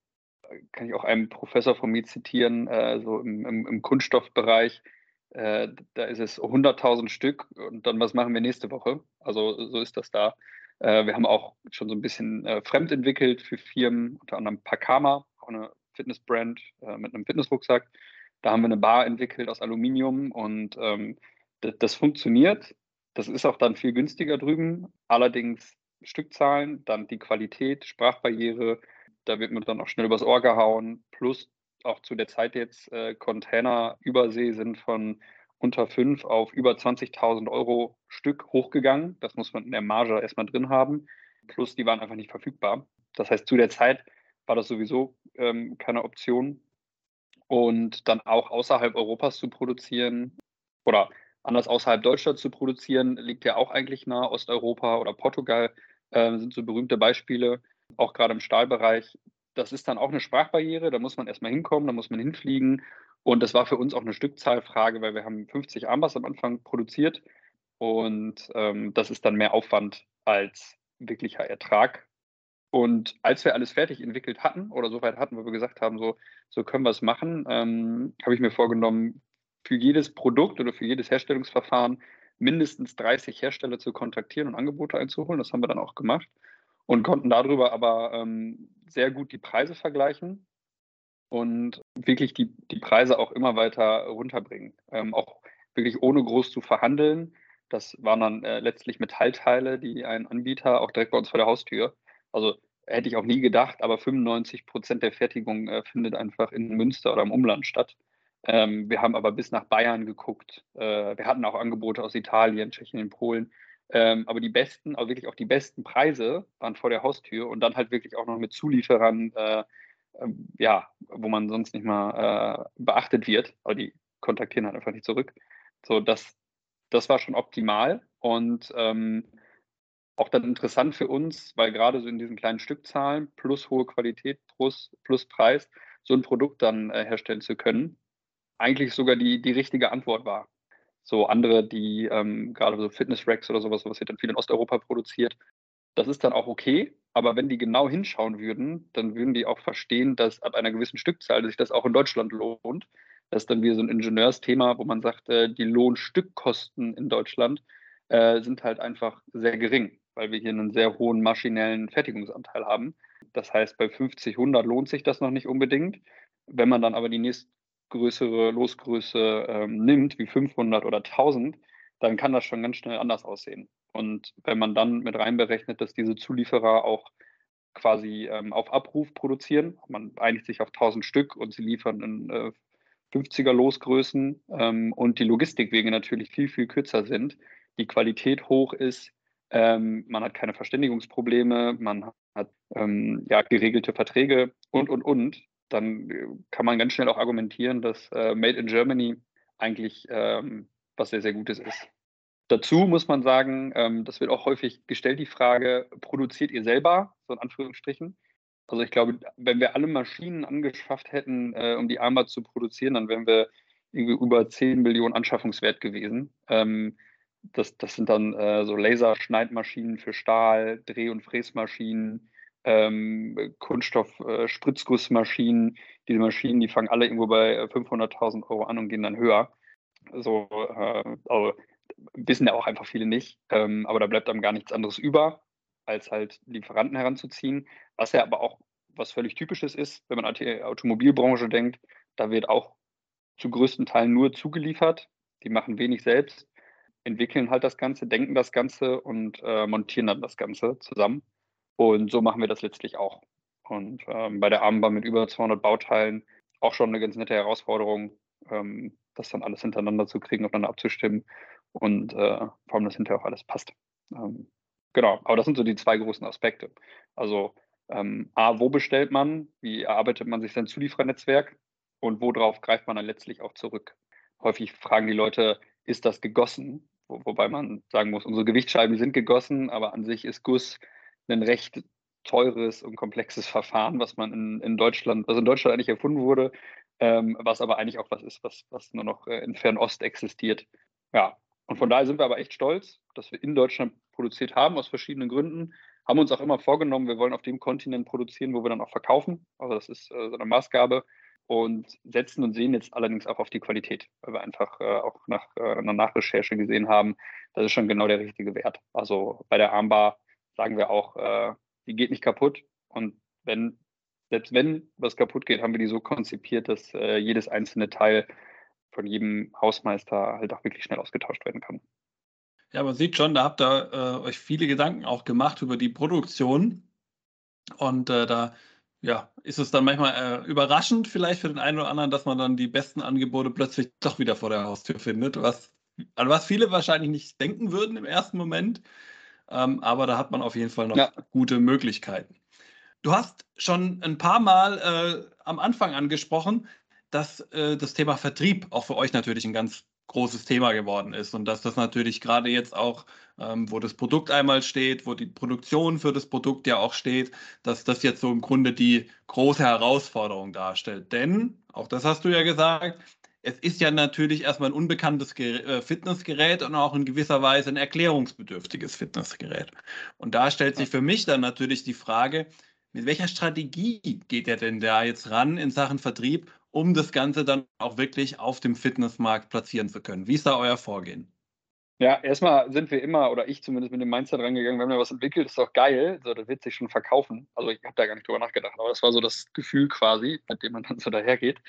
Kann ich auch einen Professor von mir zitieren, äh, so im, im, im Kunststoffbereich. Äh, da ist es 100.000 Stück und dann was machen wir nächste Woche? Also so ist das da. Äh, wir haben auch schon so ein bisschen äh, fremd entwickelt für Firmen, unter anderem Pakama, auch eine Fitnessbrand äh, mit einem Fitnessrucksack. Da haben wir eine Bar entwickelt aus Aluminium und ähm, das, das funktioniert. Das ist auch dann viel günstiger drüben. Allerdings Stückzahlen, dann die Qualität, Sprachbarriere, da wird man dann auch schnell übers Ohr gehauen. Plus auch zu der Zeit jetzt äh, Container übersee sind von unter 5 auf über 20.000 Euro Stück hochgegangen. Das muss man in der Marge erstmal drin haben. Plus die waren einfach nicht verfügbar. Das heißt, zu der Zeit war das sowieso ähm, keine Option. Und dann auch außerhalb Europas zu produzieren oder anders außerhalb Deutschlands zu produzieren, liegt ja auch eigentlich nahe. Osteuropa oder Portugal äh, sind so berühmte Beispiele, auch gerade im Stahlbereich. Das ist dann auch eine Sprachbarriere, da muss man erstmal hinkommen, da muss man hinfliegen und das war für uns auch eine Stückzahlfrage, weil wir haben 50 Armbass am Anfang produziert und ähm, das ist dann mehr Aufwand als wirklicher Ertrag. Und als wir alles fertig entwickelt hatten oder soweit hatten, wo wir gesagt haben, so, so können wir es machen, ähm, habe ich mir vorgenommen, für jedes Produkt oder für jedes Herstellungsverfahren mindestens 30 Hersteller zu kontaktieren und Angebote einzuholen. Das haben wir dann auch gemacht und konnten darüber aber ähm, sehr gut die Preise vergleichen und wirklich die, die Preise auch immer weiter runterbringen. Ähm, auch wirklich ohne groß zu verhandeln. Das waren dann äh, letztlich Metallteile, die ein Anbieter auch direkt bei uns vor der Haustür. Also hätte ich auch nie gedacht, aber 95 Prozent der Fertigung äh, findet einfach in Münster oder im Umland statt. Ähm, wir haben aber bis nach Bayern geguckt. Äh, wir hatten auch Angebote aus Italien, Tschechien, Polen. Ähm, aber die besten, also wirklich auch die besten Preise waren vor der Haustür und dann halt wirklich auch noch mit Zulieferern, äh, ja, wo man sonst nicht mal äh, beachtet wird. Aber die kontaktieren halt einfach nicht zurück. So, das, das war schon optimal und ähm, auch dann interessant für uns, weil gerade so in diesen kleinen Stückzahlen plus hohe Qualität plus, plus Preis so ein Produkt dann äh, herstellen zu können, eigentlich sogar die, die richtige Antwort war. So andere, die ähm, gerade so Fitness-Racks oder sowas, was wird dann viel in Osteuropa produziert, das ist dann auch okay. Aber wenn die genau hinschauen würden, dann würden die auch verstehen, dass ab einer gewissen Stückzahl sich das auch in Deutschland lohnt. Das ist dann wieder so ein Ingenieursthema, wo man sagt, äh, die Lohnstückkosten in Deutschland äh, sind halt einfach sehr gering, weil wir hier einen sehr hohen maschinellen Fertigungsanteil haben. Das heißt, bei 50, 100 lohnt sich das noch nicht unbedingt. Wenn man dann aber die nächst, größere Losgröße ähm, nimmt, wie 500 oder 1000, dann kann das schon ganz schnell anders aussehen. Und wenn man dann mit reinberechnet, dass diese Zulieferer auch quasi ähm, auf Abruf produzieren, man einigt sich auf 1000 Stück und sie liefern in äh, 50er Losgrößen ähm, und die Logistikwege natürlich viel, viel kürzer sind, die Qualität hoch ist, ähm, man hat keine Verständigungsprobleme, man hat ähm, ja, geregelte Verträge und, und, und, dann äh, kann man ganz schnell auch argumentieren, dass äh, Made in Germany eigentlich ähm, was sehr, sehr Gutes ist. Dazu muss man sagen, ähm, das wird auch häufig gestellt, die Frage, produziert ihr selber, so in Anführungsstrichen? Also ich glaube, wenn wir alle Maschinen angeschafft hätten, äh, um die Armband zu produzieren, dann wären wir irgendwie über 10 Millionen Anschaffungswert gewesen. Ähm, das, das sind dann äh, so Laserschneidmaschinen für Stahl, Dreh- und Fräsmaschinen, ähm, Kunststoff-Spritzgussmaschinen. Äh, Diese Maschinen, die fangen alle irgendwo bei 500.000 Euro an und gehen dann höher. So, äh, also, wissen ja auch einfach viele nicht. Ähm, aber da bleibt einem gar nichts anderes über, als halt Lieferanten heranzuziehen. Was ja aber auch was völlig Typisches ist, wenn man an die Automobilbranche denkt, da wird auch zu größten Teilen nur zugeliefert. Die machen wenig selbst, entwickeln halt das Ganze, denken das Ganze und äh, montieren dann das Ganze zusammen. Und so machen wir das letztlich auch. Und ähm, bei der Armbahn mit über 200 Bauteilen auch schon eine ganz nette Herausforderung, ähm, das dann alles hintereinander zu kriegen, aufeinander abzustimmen und äh, vor allem, dass hinterher auch alles passt. Ähm, genau, aber das sind so die zwei großen Aspekte. Also ähm, A, wo bestellt man, wie erarbeitet man sich sein Zulieferernetzwerk und worauf greift man dann letztlich auch zurück. Häufig fragen die Leute, ist das gegossen? Wo, wobei man sagen muss, unsere Gewichtsscheiben sind gegossen, aber an sich ist Guss ein recht teures und komplexes Verfahren, was man in, in Deutschland, was in Deutschland eigentlich erfunden wurde, ähm, was aber eigentlich auch was ist, was, was nur noch äh, in Fernost existiert. Ja, und von daher sind wir aber echt stolz, dass wir in Deutschland produziert haben, aus verschiedenen Gründen. Haben uns auch immer vorgenommen, wir wollen auf dem Kontinent produzieren, wo wir dann auch verkaufen. Also das ist äh, so eine Maßgabe. Und setzen und sehen jetzt allerdings auch auf die Qualität, weil wir einfach äh, auch nach äh, einer Nachrecherche gesehen haben, das ist schon genau der richtige Wert. Also bei der Armbar sagen wir auch, äh, die geht nicht kaputt. Und wenn, selbst wenn was kaputt geht, haben wir die so konzipiert, dass äh, jedes einzelne Teil von jedem Hausmeister halt auch wirklich schnell ausgetauscht werden kann. Ja, man sieht schon, da habt ihr äh, euch viele Gedanken auch gemacht über die Produktion. Und äh, da ja, ist es dann manchmal äh, überraschend vielleicht für den einen oder anderen, dass man dann die besten Angebote plötzlich doch wieder vor der Haustür findet, was, an was viele wahrscheinlich nicht denken würden im ersten Moment. Ähm, aber da hat man auf jeden Fall noch ja. gute Möglichkeiten. Du hast schon ein paar Mal äh, am Anfang angesprochen, dass äh, das Thema Vertrieb auch für euch natürlich ein ganz großes Thema geworden ist und dass das natürlich gerade jetzt auch, ähm, wo das Produkt einmal steht, wo die Produktion für das Produkt ja auch steht, dass das jetzt so im Grunde die große Herausforderung darstellt. Denn, auch das hast du ja gesagt, es ist ja natürlich erstmal ein unbekanntes äh, Fitnessgerät und auch in gewisser Weise ein erklärungsbedürftiges Fitnessgerät. Und da stellt sich für mich dann natürlich die Frage, mit welcher Strategie geht er denn da jetzt ran in Sachen Vertrieb, um das Ganze dann auch wirklich auf dem Fitnessmarkt platzieren zu können? Wie ist da euer Vorgehen? Ja, erstmal sind wir immer, oder ich zumindest mit dem Mindset rangegangen, wenn man was entwickelt, ist doch geil, so, das wird sich schon verkaufen. Also ich habe da gar nicht drüber nachgedacht, aber das war so das Gefühl quasi, mit dem man dann so dahergeht.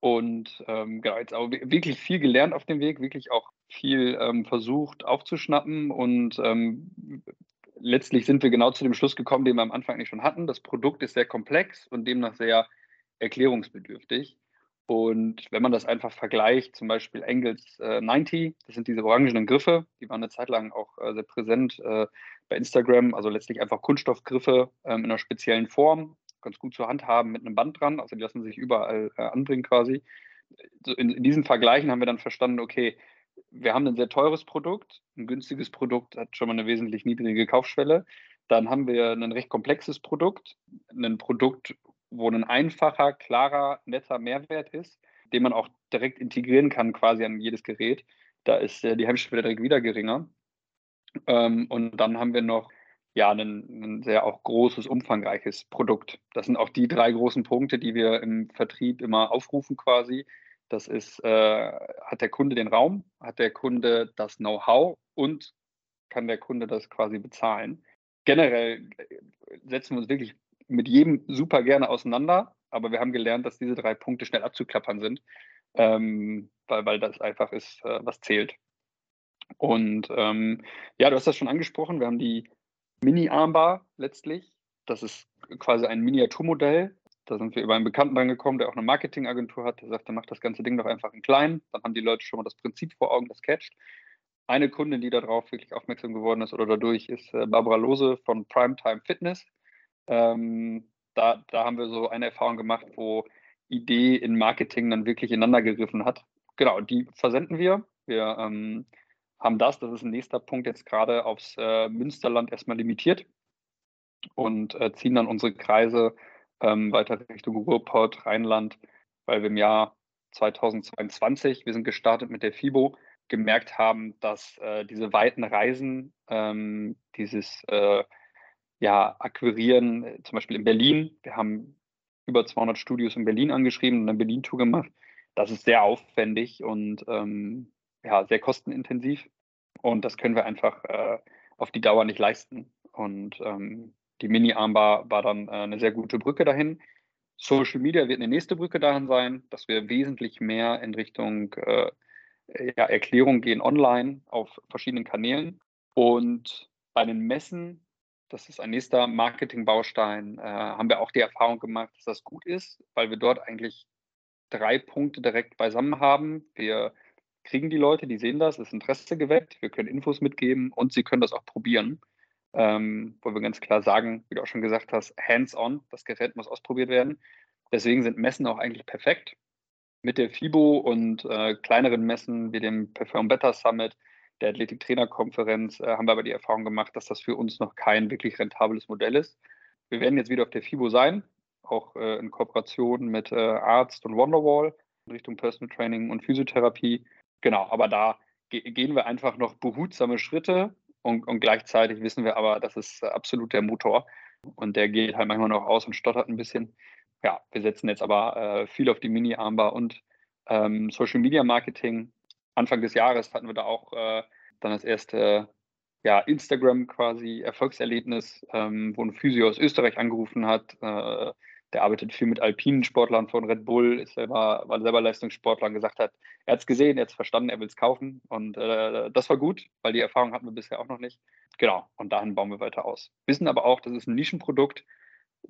Und ähm, genau, jetzt auch wirklich viel gelernt auf dem Weg, wirklich auch viel ähm, versucht aufzuschnappen und ähm, letztlich sind wir genau zu dem Schluss gekommen, den wir am Anfang nicht schon hatten. Das Produkt ist sehr komplex und demnach sehr erklärungsbedürftig. Und wenn man das einfach vergleicht, zum Beispiel Engels äh, 90, das sind diese orangenen Griffe, die waren eine Zeit lang auch äh, sehr präsent äh, bei Instagram, also letztlich einfach Kunststoffgriffe ähm, in einer speziellen Form, ganz gut zur Hand haben mit einem Band dran, also die lassen sich überall äh, anbringen quasi. In, in diesen Vergleichen haben wir dann verstanden, okay, wir haben ein sehr teures Produkt, ein günstiges Produkt hat schon mal eine wesentlich niedrige Kaufschwelle. Dann haben wir ein recht komplexes Produkt, ein Produkt, wo ein einfacher, klarer, netter Mehrwert ist, den man auch direkt integrieren kann quasi an jedes Gerät. Da ist äh, die Hemmschwelle direkt wieder geringer. Ähm, und dann haben wir noch ja, ein, ein, sehr auch großes, umfangreiches Produkt. Das sind auch die drei großen Punkte, die wir im Vertrieb immer aufrufen quasi. Das ist, äh, hat der Kunde den Raum, hat der Kunde das Know-how und kann der Kunde das quasi bezahlen. Generell äh, setzen wir uns wirklich mit jedem super gerne auseinander, aber wir haben gelernt, dass diese drei Punkte schnell abzuklappern sind, ähm, weil, weil das einfach ist, äh, was zählt. Und ähm, ja, du hast das schon angesprochen, wir haben die Mini-Armbar letztlich. Das ist quasi ein Miniaturmodell. Da sind wir über einen Bekannten dran der auch eine Marketingagentur hat. Der sagte, mach das ganze Ding doch einfach in klein. Dann haben die Leute schon mal das Prinzip vor Augen, das catcht. Eine Kundin, die darauf wirklich aufmerksam geworden ist oder dadurch, ist äh, Barbara Lose von Primetime Fitness. Ähm, da, da haben wir so eine Erfahrung gemacht, wo Idee in Marketing dann wirklich ineinander gegriffen hat. Genau, die versenden wir. Wir ähm, haben das, das ist ein nächster Punkt, jetzt gerade aufs äh, Münsterland erstmal limitiert und äh, ziehen dann unsere Kreise ähm, weiter Richtung Ruhrpott, Rheinland, weil wir im Jahr 2022, wir sind gestartet mit der FIBO, gemerkt haben, dass äh, diese weiten Reisen, ähm, dieses äh, ja, Akquirieren, äh, zum Beispiel in Berlin. Wir haben über 200 Studios in Berlin angeschrieben und eine Berlin-Tour gemacht. Das ist sehr aufwendig und ähm, ja, sehr kostenintensiv. Und das können wir einfach äh, auf die Dauer nicht leisten. Und ähm, die Mini-Armbar war dann äh, eine sehr gute Brücke dahin. Social Media wird eine nächste Brücke dahin sein, dass wir wesentlich mehr in Richtung äh, ja, Erklärung gehen online auf verschiedenen Kanälen. Und bei den Messen das ist ein nächster Marketingbaustein. Äh, haben wir auch die Erfahrung gemacht, dass das gut ist, weil wir dort eigentlich drei Punkte direkt beisammen haben. Wir kriegen die Leute, die sehen das, das Interesse geweckt, wir können Infos mitgeben und sie können das auch probieren. Ähm, wo wir ganz klar sagen, wie du auch schon gesagt hast, hands-on, das Gerät muss ausprobiert werden. Deswegen sind Messen auch eigentlich perfekt. Mit der FIBO und äh, kleineren Messen wie dem Perform Better Summit der Athletiktrainerkonferenz äh, haben wir aber die Erfahrung gemacht, dass das für uns noch kein wirklich rentables Modell ist. Wir werden jetzt wieder auf der FIBO sein, auch äh, in Kooperation mit äh, Arzt und Wonderwall in Richtung Personal Training und Physiotherapie. Genau, aber da ge gehen wir einfach noch behutsame Schritte und, und, gleichzeitig wissen wir aber, das ist absolut der Motor und der geht halt manchmal noch aus und stottert ein bisschen. Ja, wir setzen jetzt aber äh, viel auf die Mini-Armbar und ähm, Social Media Marketing Anfang des Jahres hatten wir da auch äh, dann das erste ja, Instagram quasi Erfolgserlebnis, ähm, wo ein Physio aus Österreich angerufen hat. Äh, der arbeitet viel mit alpinen Sportlern von Red Bull, ist selber, war selber Leistungssportler und gesagt hat, er hat es gesehen, er hat es verstanden, er will es kaufen. Und äh, das war gut, weil die Erfahrung hatten wir bisher auch noch nicht. Genau, und dahin bauen wir weiter aus. Wissen aber auch, das ist ein Nischenprodukt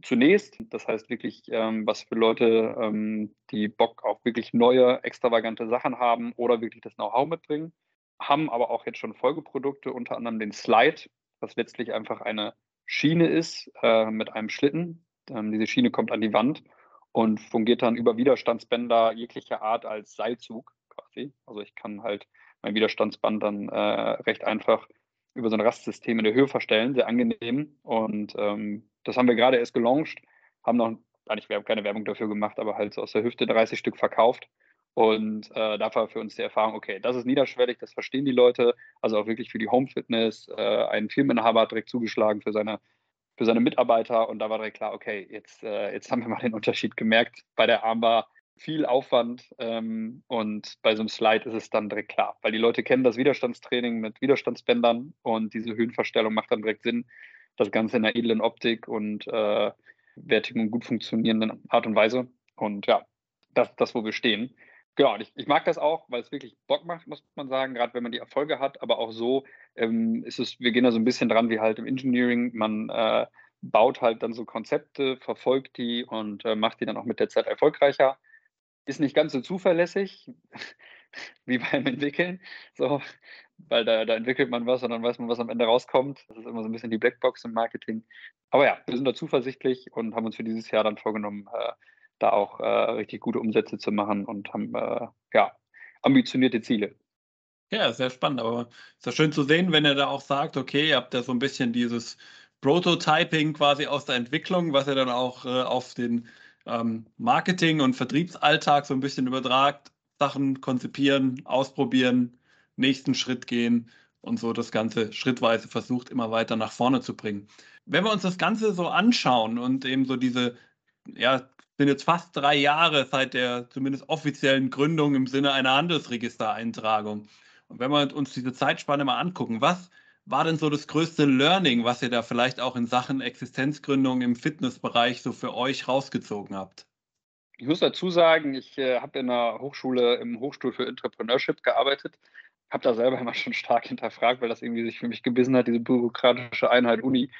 zunächst. Das heißt wirklich, ähm, was für Leute, ähm, die Bock auf wirklich neue, extravagante Sachen haben oder wirklich das Know-how mitbringen, haben aber auch jetzt schon Folgeprodukte, unter anderem den Slide, was letztlich einfach eine Schiene ist äh, mit einem Schlitten. Ähm, diese Schiene kommt an die Wand und fungiert dann über Widerstandsbänder jeglicher Art als Seilzug quasi. Also ich kann halt mein Widerstandsband dann äh, recht einfach über so ein Rastsystem in der Höhe verstellen, sehr angenehm. Und ähm, das haben wir gerade erst gelauncht, haben noch eigentlich wir haben keine Werbung dafür gemacht, aber halt so aus der Hüfte 30 Stück verkauft. Und äh, da war für uns die Erfahrung, okay, das ist niederschwellig, das verstehen die Leute, also auch wirklich für die Home Fitness. Äh, ein Firmeninhaber hat direkt zugeschlagen für seine, für seine Mitarbeiter und da war direkt klar, okay, jetzt, äh, jetzt haben wir mal den Unterschied gemerkt. Bei der Armbar viel Aufwand ähm, und bei so einem Slide ist es dann direkt klar, weil die Leute kennen das Widerstandstraining mit Widerstandsbändern und diese Höhenverstellung macht dann direkt Sinn. Das Ganze in einer edlen Optik und äh, wertigen und gut funktionierenden Art und Weise. Und ja, das das, wo wir stehen. Genau, ich, ich, mag das auch, weil es wirklich Bock macht, muss man sagen, gerade wenn man die Erfolge hat, aber auch so ähm, ist es, wir gehen da so ein bisschen dran wie halt im Engineering, man äh, baut halt dann so Konzepte, verfolgt die und äh, macht die dann auch mit der Zeit erfolgreicher. Ist nicht ganz so zuverlässig wie beim Entwickeln, so, weil da, da entwickelt man was und dann weiß man, was am Ende rauskommt. Das ist immer so ein bisschen die Blackbox im Marketing. Aber ja, wir sind da zuversichtlich und haben uns für dieses Jahr dann vorgenommen, äh, da auch äh, richtig gute Umsätze zu machen und haben äh, ja, ambitionierte Ziele. Ja, sehr spannend, aber ist ja schön zu sehen, wenn er da auch sagt, okay, ihr habt ja so ein bisschen dieses Prototyping quasi aus der Entwicklung, was er dann auch äh, auf den ähm, Marketing- und Vertriebsalltag so ein bisschen übertragt, Sachen konzipieren, ausprobieren, nächsten Schritt gehen und so das Ganze schrittweise versucht, immer weiter nach vorne zu bringen. Wenn wir uns das Ganze so anschauen und eben so diese ja, sind jetzt fast drei Jahre seit der zumindest offiziellen Gründung im Sinne einer Handelsregistereintragung. Und wenn wir uns diese Zeitspanne mal angucken, was war denn so das größte Learning, was ihr da vielleicht auch in Sachen Existenzgründung im Fitnessbereich so für euch rausgezogen habt? Ich muss dazu sagen, ich äh, habe in einer Hochschule im Hochstuhl für Entrepreneurship gearbeitet, habe da selber immer schon stark hinterfragt, weil das irgendwie sich für mich gebissen hat, diese bürokratische Einheit Uni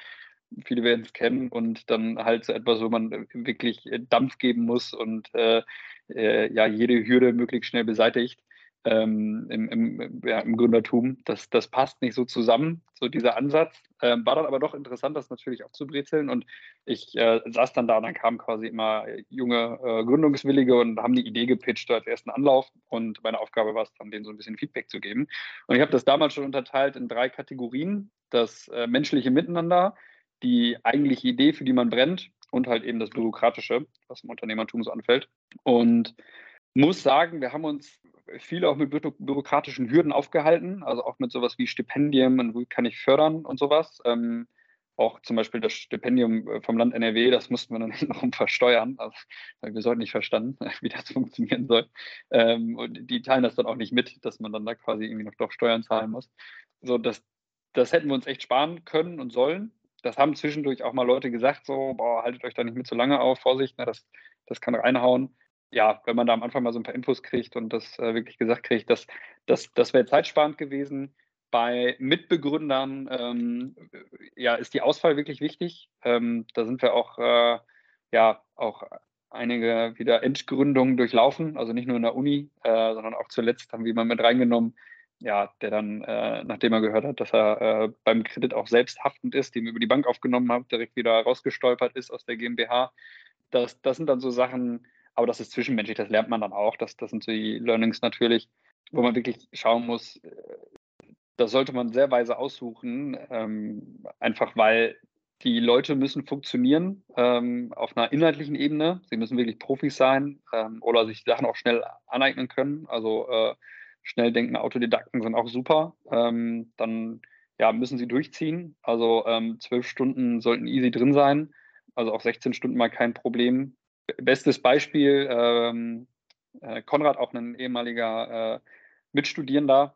viele werden es kennen und dann halt so etwas, wo man wirklich Dampf geben muss und äh, äh, ja, jede Hürde möglichst schnell beseitigt ähm, im, im, ja, im Gründertum. Das, das passt nicht so zusammen, so dieser Ansatz. Ähm, war dann aber doch interessant, das natürlich auch zu brezeln und ich äh, saß dann da und dann kamen quasi immer junge äh, Gründungswillige und haben die Idee gepitcht als ersten Anlauf und meine Aufgabe war es dann, denen so ein bisschen Feedback zu geben. Und ich habe das damals schon unterteilt in drei Kategorien. Das äh, menschliche Miteinander, die eigentliche Idee, für die man brennt und halt eben das Bürokratische, was im Unternehmertum so anfällt. Und muss sagen, wir haben uns viel auch mit bürokratischen Hürden aufgehalten, also auch mit sowas wie Stipendien und wie kann ich fördern und sowas. Ähm, auch zum Beispiel das Stipendium äh, vom Land NRW, das mussten wir dann hintenrum versteuern. Also, wir sollten nicht verstanden, wie das funktionieren soll. Ähm, und die teilen das dann auch nicht mit, dass man dann da quasi irgendwie noch doch Steuern zahlen muss. So, das, das hätten wir uns echt sparen können und sollen das haben zwischendurch auch mal Leute gesagt, so, boah, haltet euch da nicht mit zu lange auf, Vorsicht, ne, das, das kann reinhauen. Ja, wenn man da am Anfang mal so ein paar Infos kriegt und das äh, wirklich gesagt kriegt, das, das, das wäre zeitsparend gewesen. Bei Mitbegründern ähm, ja, ist die Auswahl wirklich wichtig. Ähm, da sind wir auch, äh, ja, auch einige wieder Endgründungen durchlaufen, also nicht nur in der Uni, äh, sondern auch zuletzt haben wir mal mit reingenommen, ja, der dann, äh, nachdem er gehört hat, dass er äh, beim Kredit auch selbst haftend ist, den über die Bank aufgenommen haben, direkt wieder rausgestolpert ist aus der GmbH. Das, das sind dann so Sachen, aber das ist zwischenmenschlich, das lernt man dann auch. Das, das sind so die Learnings natürlich, wo man wirklich schauen muss, äh, das sollte man sehr weise aussuchen, ähm, einfach weil die Leute müssen funktionieren ähm, auf einer inhaltlichen Ebene. Sie müssen wirklich Profis sein ähm, oder sich Sachen auch schnell aneignen können. Also äh, schnell denkende Autodidakten sind auch super. Ähm, dann ja, müssen sie durchziehen. Also ähm, zwölf Stunden sollten easy drin sein. Also auch 16 Stunden mal kein Problem. Bestes Beispiel, ähm, äh, Konrad, auch ein ehemaliger äh, Mitstudierender,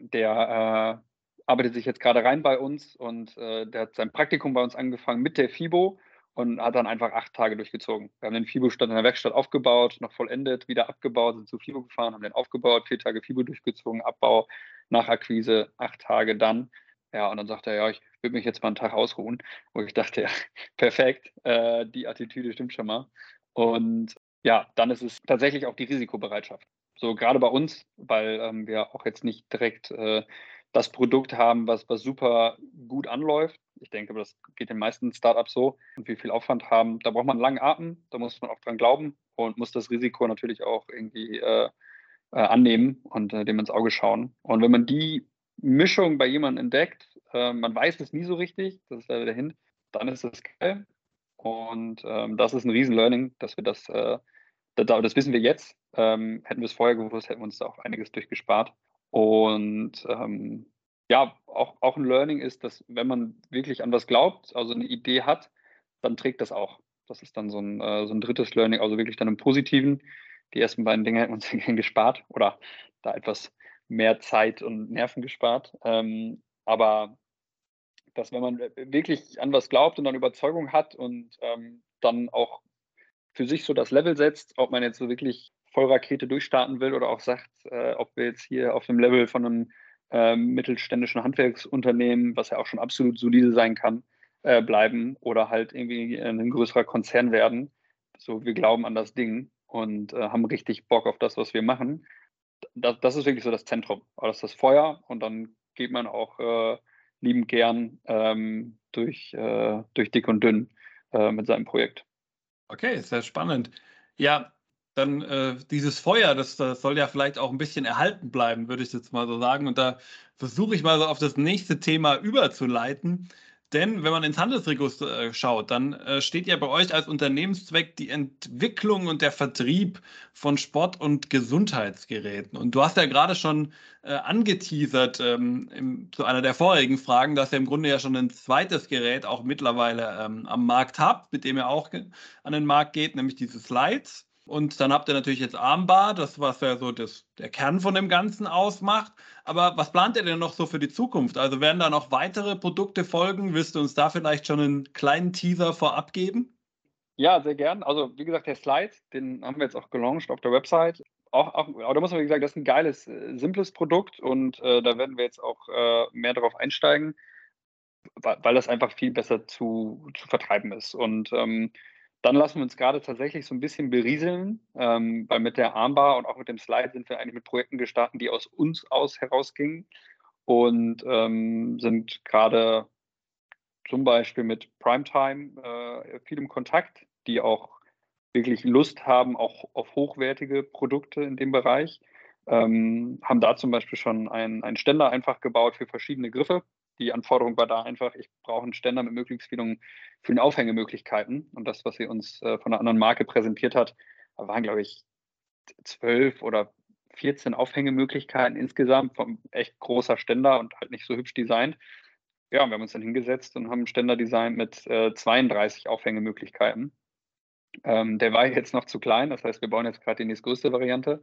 der äh, arbeitet sich jetzt gerade rein bei uns und äh, der hat sein Praktikum bei uns angefangen mit der FIBO und hat dann einfach acht Tage durchgezogen. Wir haben den FIBO-Stand in der Werkstatt aufgebaut, noch vollendet, wieder abgebaut, sind zu FIBO gefahren, haben den aufgebaut, vier Tage FIBO durchgezogen, Abbau, Nachakquise, acht Tage dann. Ja, und dann sagte er, ja, ich würde mich jetzt mal einen Tag ausruhen, wo ich dachte, ja, perfekt, äh, die Attitüde stimmt schon mal. Und ja, dann ist es tatsächlich auch die Risikobereitschaft. So gerade bei uns, weil ähm, wir auch jetzt nicht direkt äh, das Produkt haben, was, was super gut anläuft. Ich denke, das geht den meisten Startups so. Und wie viel Aufwand haben, da braucht man einen langen Atem, da muss man auch dran glauben und muss das Risiko natürlich auch irgendwie äh, äh, annehmen und äh, dem ins Auge schauen. Und wenn man die Mischung bei jemandem entdeckt, äh, man weiß es nie so richtig, das ist leider der Hint, dann ist es geil. Und ähm, das ist ein Riesen-Learning, dass wir das, äh, das, das wissen wir jetzt. Ähm, hätten wir es vorher gewusst, hätten wir uns da auch einiges durchgespart. Und ähm, ja, auch, auch ein Learning ist, dass wenn man wirklich an was glaubt, also eine Idee hat, dann trägt das auch. Das ist dann so ein, äh, so ein drittes Learning, also wirklich dann im Positiven. Die ersten beiden Dinge hätten uns gespart oder da etwas mehr Zeit und Nerven gespart. Ähm, aber dass wenn man wirklich an was glaubt und dann Überzeugung hat und ähm, dann auch für sich so das Level setzt, ob man jetzt so wirklich Vollrakete durchstarten will oder auch sagt, äh, ob wir jetzt hier auf dem Level von einem äh, mittelständischen Handwerksunternehmen, was ja auch schon absolut solide sein kann, äh, bleiben oder halt irgendwie ein größerer Konzern werden. So, wir glauben an das Ding und äh, haben richtig Bock auf das, was wir machen. Das, das ist wirklich so das Zentrum. Das ist das Feuer und dann geht man auch äh, liebend gern ähm, durch, äh, durch dick und dünn mit seinem Projekt. Okay, sehr spannend. Ja, dann äh, dieses Feuer, das, das, soll ja vielleicht auch ein bisschen erhalten bleiben, würde ich jetzt mal so sagen. Und da versuche ich mal so auf das nächste Thema überzuleiten. Denn wenn man ins Handelsregister äh, schaut, dann äh, steht ja bei euch als Unternehmenszweck die Entwicklung und der Vertrieb von Sport- und Gesundheitsgeräten. Und du hast ja gerade schon äh, angeteasert ähm, im, zu einer der vorigen Fragen, dass ihr im Grunde ja schon ein zweites Gerät auch mittlerweile ähm, am Markt habt, mit dem ihr auch an den Markt geht, nämlich diese Slides. Und dann habt ihr natürlich jetzt Armbar, das was ja so das, der Kern von dem Ganzen ausmacht. Aber was plant ihr denn noch so für die Zukunft? Also werden da noch weitere Produkte folgen? Willst du uns da vielleicht schon einen kleinen Teaser vorab geben? Ja, sehr gern. Also wie gesagt, der Slide, den haben wir jetzt auch gelauncht auf der Website. Auch, auch, aber da muss man wie gesagt, das ist ein geiles, äh, simples Produkt und äh, da werden wir jetzt auch äh, mehr darauf einsteigen, weil, weil, das einfach viel besser zu, zu vertreiben ist. Und ähm, dann lassen wir uns gerade tatsächlich so ein bisschen berieseln, ähm, weil mit der Armbar und auch mit dem Slide sind wir eigentlich mit Projekten gestartet, die aus uns aus herausgingen und ähm, sind gerade zum Beispiel mit Primetime äh, viel im Kontakt, die auch wirklich Lust haben, auch auf hochwertige Produkte in dem Bereich. Ähm, haben da zum Beispiel schon einen Ständer einfach gebaut für verschiedene Griffe, die Anforderung war da einfach, ich brauche einen Ständer mit möglichst vielen, vielen Aufhängemöglichkeiten. Und das, was sie uns äh, von einer anderen Marke präsentiert hat, waren, glaube ich, zwölf oder 14 Aufhängemöglichkeiten insgesamt vom echt großer Ständer und halt nicht so hübsch designt. Ja, wir haben uns dann hingesetzt und haben einen Ständer designt mit äh, 32 Aufhängemöglichkeiten. Ähm, der war jetzt noch zu klein, das heißt, wir bauen jetzt gerade die nächstgrößte Variante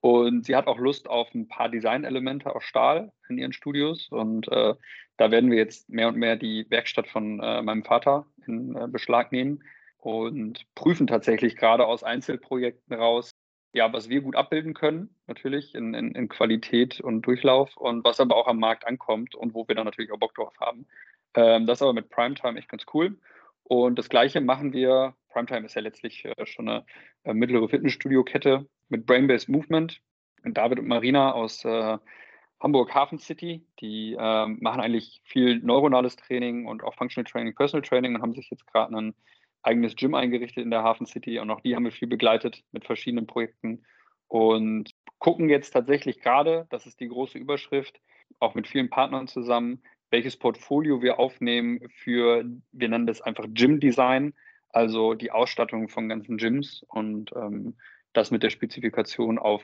und sie hat auch Lust auf ein paar Designelemente aus Stahl in ihren Studios. Und äh, da werden wir jetzt mehr und mehr die Werkstatt von äh, meinem Vater in äh, Beschlag nehmen und prüfen tatsächlich gerade aus Einzelprojekten raus, ja, was wir gut abbilden können, natürlich in, in, in, Qualität und Durchlauf und was aber auch am Markt ankommt und wo wir dann natürlich auch Bock drauf haben. Ähm, das ist aber mit Primetime echt ganz cool. Und das Gleiche machen wir. Primetime ist ja letztlich äh, schon eine äh, mittlere Fitnessstudio-Kette mit Brain-Based Movement. Und David und Marina aus äh, Hamburg Hafen City, die ähm, machen eigentlich viel neuronales Training und auch Functional Training, Personal Training und haben sich jetzt gerade ein eigenes Gym eingerichtet in der Hafen City. Und auch die haben wir viel begleitet mit verschiedenen Projekten und gucken jetzt tatsächlich gerade, das ist die große Überschrift, auch mit vielen Partnern zusammen, welches Portfolio wir aufnehmen für, wir nennen das einfach Gym Design, also die Ausstattung von ganzen Gyms und ähm, das mit der Spezifikation auf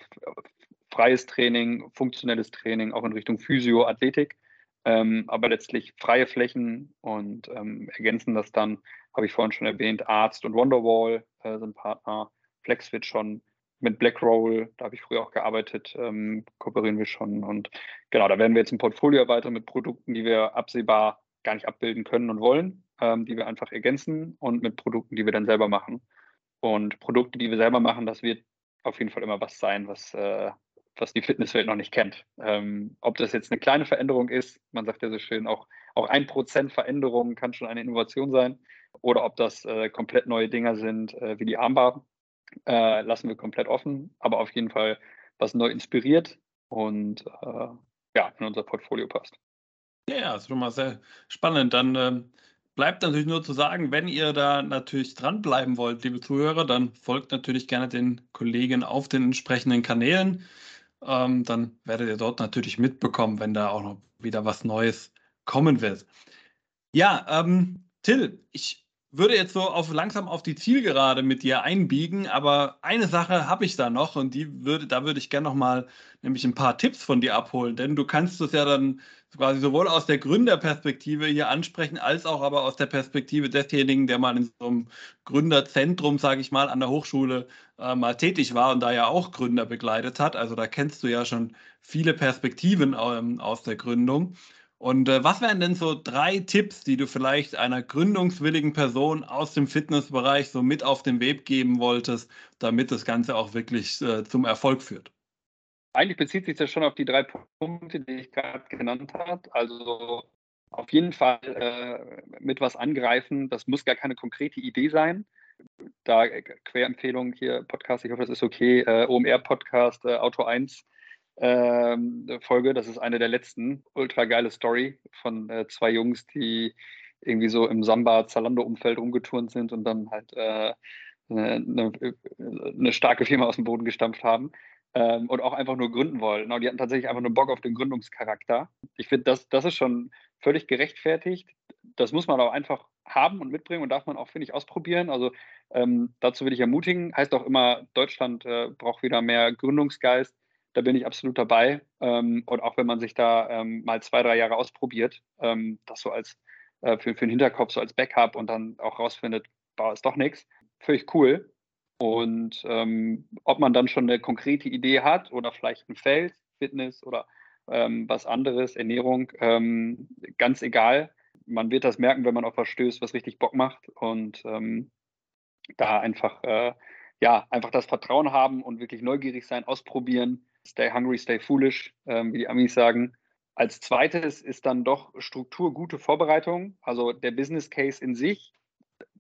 freies Training, funktionelles Training, auch in Richtung Physio, Athletik, ähm, aber letztlich freie Flächen und ähm, ergänzen das dann, habe ich vorhin schon erwähnt, Arzt und Wonderwall äh, sind Partner, FlexFit schon, mit Blackroll, da habe ich früher auch gearbeitet, ähm, kooperieren wir schon. Und genau, da werden wir jetzt ein Portfolio erweitern mit Produkten, die wir absehbar gar nicht abbilden können und wollen, ähm, die wir einfach ergänzen und mit Produkten, die wir dann selber machen. Und Produkte, die wir selber machen, das wird auf jeden Fall immer was sein, was, äh, was die Fitnesswelt noch nicht kennt. Ähm, ob das jetzt eine kleine Veränderung ist, man sagt ja so schön, auch, auch ein Prozent Veränderung kann schon eine Innovation sein, oder ob das äh, komplett neue Dinger sind, äh, wie die Armbar, äh, lassen wir komplett offen, aber auf jeden Fall was neu inspiriert und äh, ja, in unser Portfolio passt. Ja, ist schon mal sehr spannend. Dann ähm, bleibt natürlich nur zu sagen, wenn ihr da natürlich dranbleiben wollt, liebe Zuhörer, dann folgt natürlich gerne den Kollegen auf den entsprechenden Kanälen. Ähm, dann werdet ihr dort natürlich mitbekommen, wenn da auch noch wieder was Neues kommen wird. Ja, ähm, Till, ich würde jetzt so auf, langsam auf die Zielgerade mit dir einbiegen, aber eine Sache habe ich da noch und die würde, da würde ich gerne noch mal nämlich ein paar Tipps von dir abholen, denn du kannst es ja dann quasi sowohl aus der Gründerperspektive hier ansprechen, als auch aber aus der Perspektive desjenigen, der mal in so einem Gründerzentrum, sage ich mal, an der Hochschule äh, mal tätig war und da ja auch Gründer begleitet hat. Also da kennst du ja schon viele Perspektiven ähm, aus der Gründung. Und äh, was wären denn so drei Tipps, die du vielleicht einer gründungswilligen Person aus dem Fitnessbereich so mit auf den Weg geben wolltest, damit das Ganze auch wirklich äh, zum Erfolg führt? Eigentlich bezieht sich das schon auf die drei Punkte, die ich gerade genannt habe. Also auf jeden Fall äh, mit was angreifen. Das muss gar keine konkrete Idee sein. Da äh, Querempfehlung hier, Podcast, ich hoffe, das ist okay. Äh, OMR-Podcast, äh, Auto 1 ähm, Folge. Das ist eine der letzten. Ultra geile Story von äh, zwei Jungs, die irgendwie so im Samba-Zalando-Umfeld rumgeturnt sind und dann halt äh, eine, eine, starke Firma aus dem Boden gestampft haben ähm, und auch einfach nur gründen wollen. Genau, die hatten tatsächlich einfach nur Bock auf den Gründungscharakter. Ich finde, das, das ist schon völlig gerechtfertigt. Das muss man auch einfach haben und mitbringen und darf man auch, finde ich, ausprobieren. Also ähm, dazu würde ich ermutigen. Heißt auch immer, Deutschland äh, braucht wieder mehr Gründungsgeist. Da bin ich absolut dabei. Ähm, und auch wenn man sich da ähm, mal zwei, drei Jahre ausprobiert, ähm, das so als äh, für, für den Hinterkopf, so als Backup und dann auch rausfindet, war ist doch nichts. Völlig cool. Und ähm, ob man dann schon eine konkrete Idee hat oder vielleicht ein Feld, Fitness oder ähm, was anderes, Ernährung, ähm, ganz egal. Man wird das merken, wenn man auf was stößt, was richtig Bock macht und da einfach, äh, ja, einfach das Vertrauen haben und wirklich neugierig sein, ausprobieren. Stay hungry, stay foolish, ähm, wie die Amis sagen. Als zweites ist dann doch Struktur, gute Vorbereitung, also der Business Case in sich.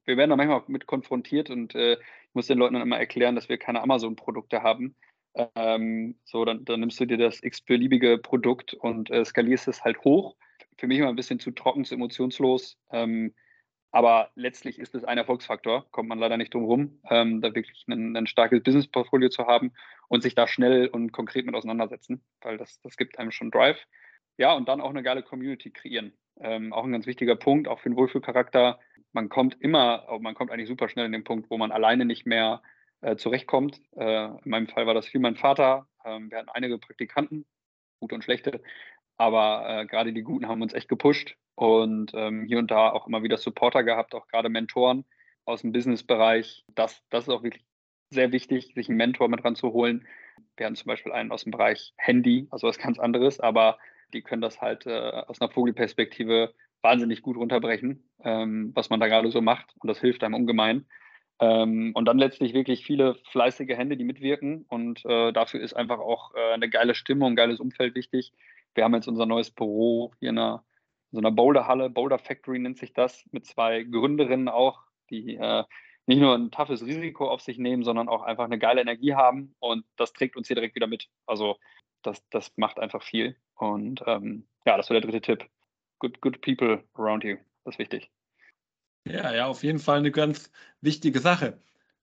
Wir werden da manchmal mit konfrontiert und äh, ich muss den Leuten dann immer erklären, dass wir keine Amazon-Produkte haben. Ähm, so, dann, dann, nimmst du dir das x-beliebige Produkt und äh, skalierst es halt hoch. Für mich immer ein bisschen zu trocken, zu emotionslos. Ähm, aber letztlich ist es ein Erfolgsfaktor, kommt man leider nicht drum rum, ähm, da wirklich ein, ein starkes Business-Portfolio zu haben und sich da schnell und konkret mit auseinandersetzen, weil das, das gibt einem schon Drive. Ja, und dann auch eine geile Community kreieren. Ähm, auch ein ganz wichtiger Punkt, auch für den Wohlfühlcharakter man kommt immer, man kommt eigentlich super schnell in den Punkt, wo man alleine nicht mehr äh, zurechtkommt. Äh, in meinem Fall war das viel mein Vater. Ähm, wir hatten einige Praktikanten, gute und schlechte, aber äh, gerade die Guten haben uns echt gepusht und ähm, hier und da auch immer wieder Supporter gehabt, auch gerade Mentoren aus dem Businessbereich. Das, das ist auch wirklich sehr wichtig, sich einen Mentor mit ranzuholen. Wir hatten zum Beispiel einen aus dem Bereich Handy, also was ganz anderes, aber die können das halt äh, aus einer Vogelperspektive wahnsinnig gut runterbrechen, ähm, was man da gerade so macht. Und das hilft einem ungemein. Ähm, und dann letztlich wirklich viele fleißige Hände, die mitwirken. Und äh, dafür ist einfach auch äh, eine geile Stimmung, ein geiles Umfeld wichtig. Wir haben jetzt unser neues Büro hier in, in so einer Boulderhalle, Boulder Factory nennt sich das, mit zwei Gründerinnen auch, die äh, nicht nur ein toughes Risiko auf sich nehmen, sondern auch einfach eine geile Energie haben. Und das trägt uns hier direkt wieder mit. Also das, das macht einfach viel. Und ähm, ja, das war der dritte Tipp good, good people around you. Das ist wichtig. Ja, ja, auf jeden Fall eine ganz wichtige Sache.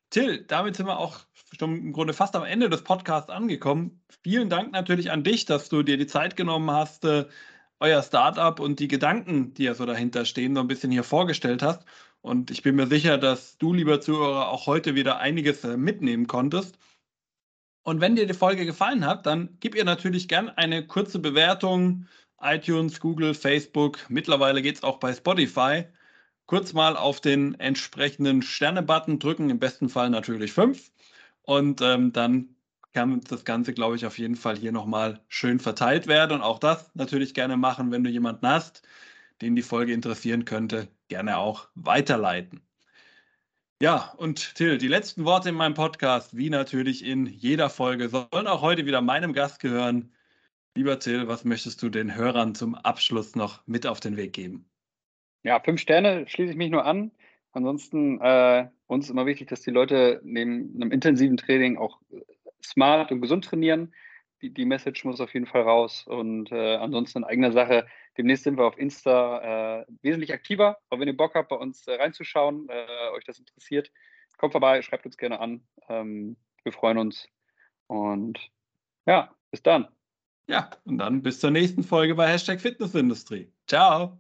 Till, damit sind wir auch schon im Grunde fast am Ende des Podcasts angekommen. Vielen Dank natürlich an dich, dass du dir die Zeit genommen hast, äh, euer Startup und die Gedanken, die ja so dahinter stehen, so ein bisschen hier vorgestellt hast. Und ich bin mir sicher, dass du, lieber Zuhörer, auch heute wieder einiges äh, mitnehmen konntest. Und wenn dir die Folge gefallen hat, dann gib ihr natürlich gern eine kurze Bewertung iTunes, Google, Facebook. Mittlerweile geht es auch bei Spotify. Kurz mal auf den entsprechenden Sterne-Button drücken, im besten Fall natürlich fünf. Und ähm, dann kann das Ganze, glaube ich, auf jeden Fall hier nochmal schön verteilt werden. Und auch das natürlich gerne machen, wenn du jemanden hast, den die Folge interessieren könnte, gerne auch weiterleiten. Ja, und Till, die letzten Worte in meinem Podcast, wie natürlich in jeder Folge, sollen auch heute wieder meinem Gast gehören, Lieber Till, was möchtest du den Hörern zum Abschluss noch mit auf den Weg geben? Ja, fünf Sterne schließe ich mich nur an. Ansonsten äh, uns ist immer wichtig, dass die Leute neben einem intensiven Training auch smart und gesund trainieren. Die, die Message muss auf jeden Fall raus. Und äh, ansonsten in eigener Sache. Demnächst sind wir auf Insta äh, wesentlich aktiver. Aber wenn ihr Bock habt, bei uns äh, reinzuschauen, äh, euch das interessiert, kommt vorbei, schreibt uns gerne an. Ähm, wir freuen uns. Und ja, bis dann. Ja, und dann bis zur nächsten Folge bei Hashtag Fitnessindustrie. Ciao.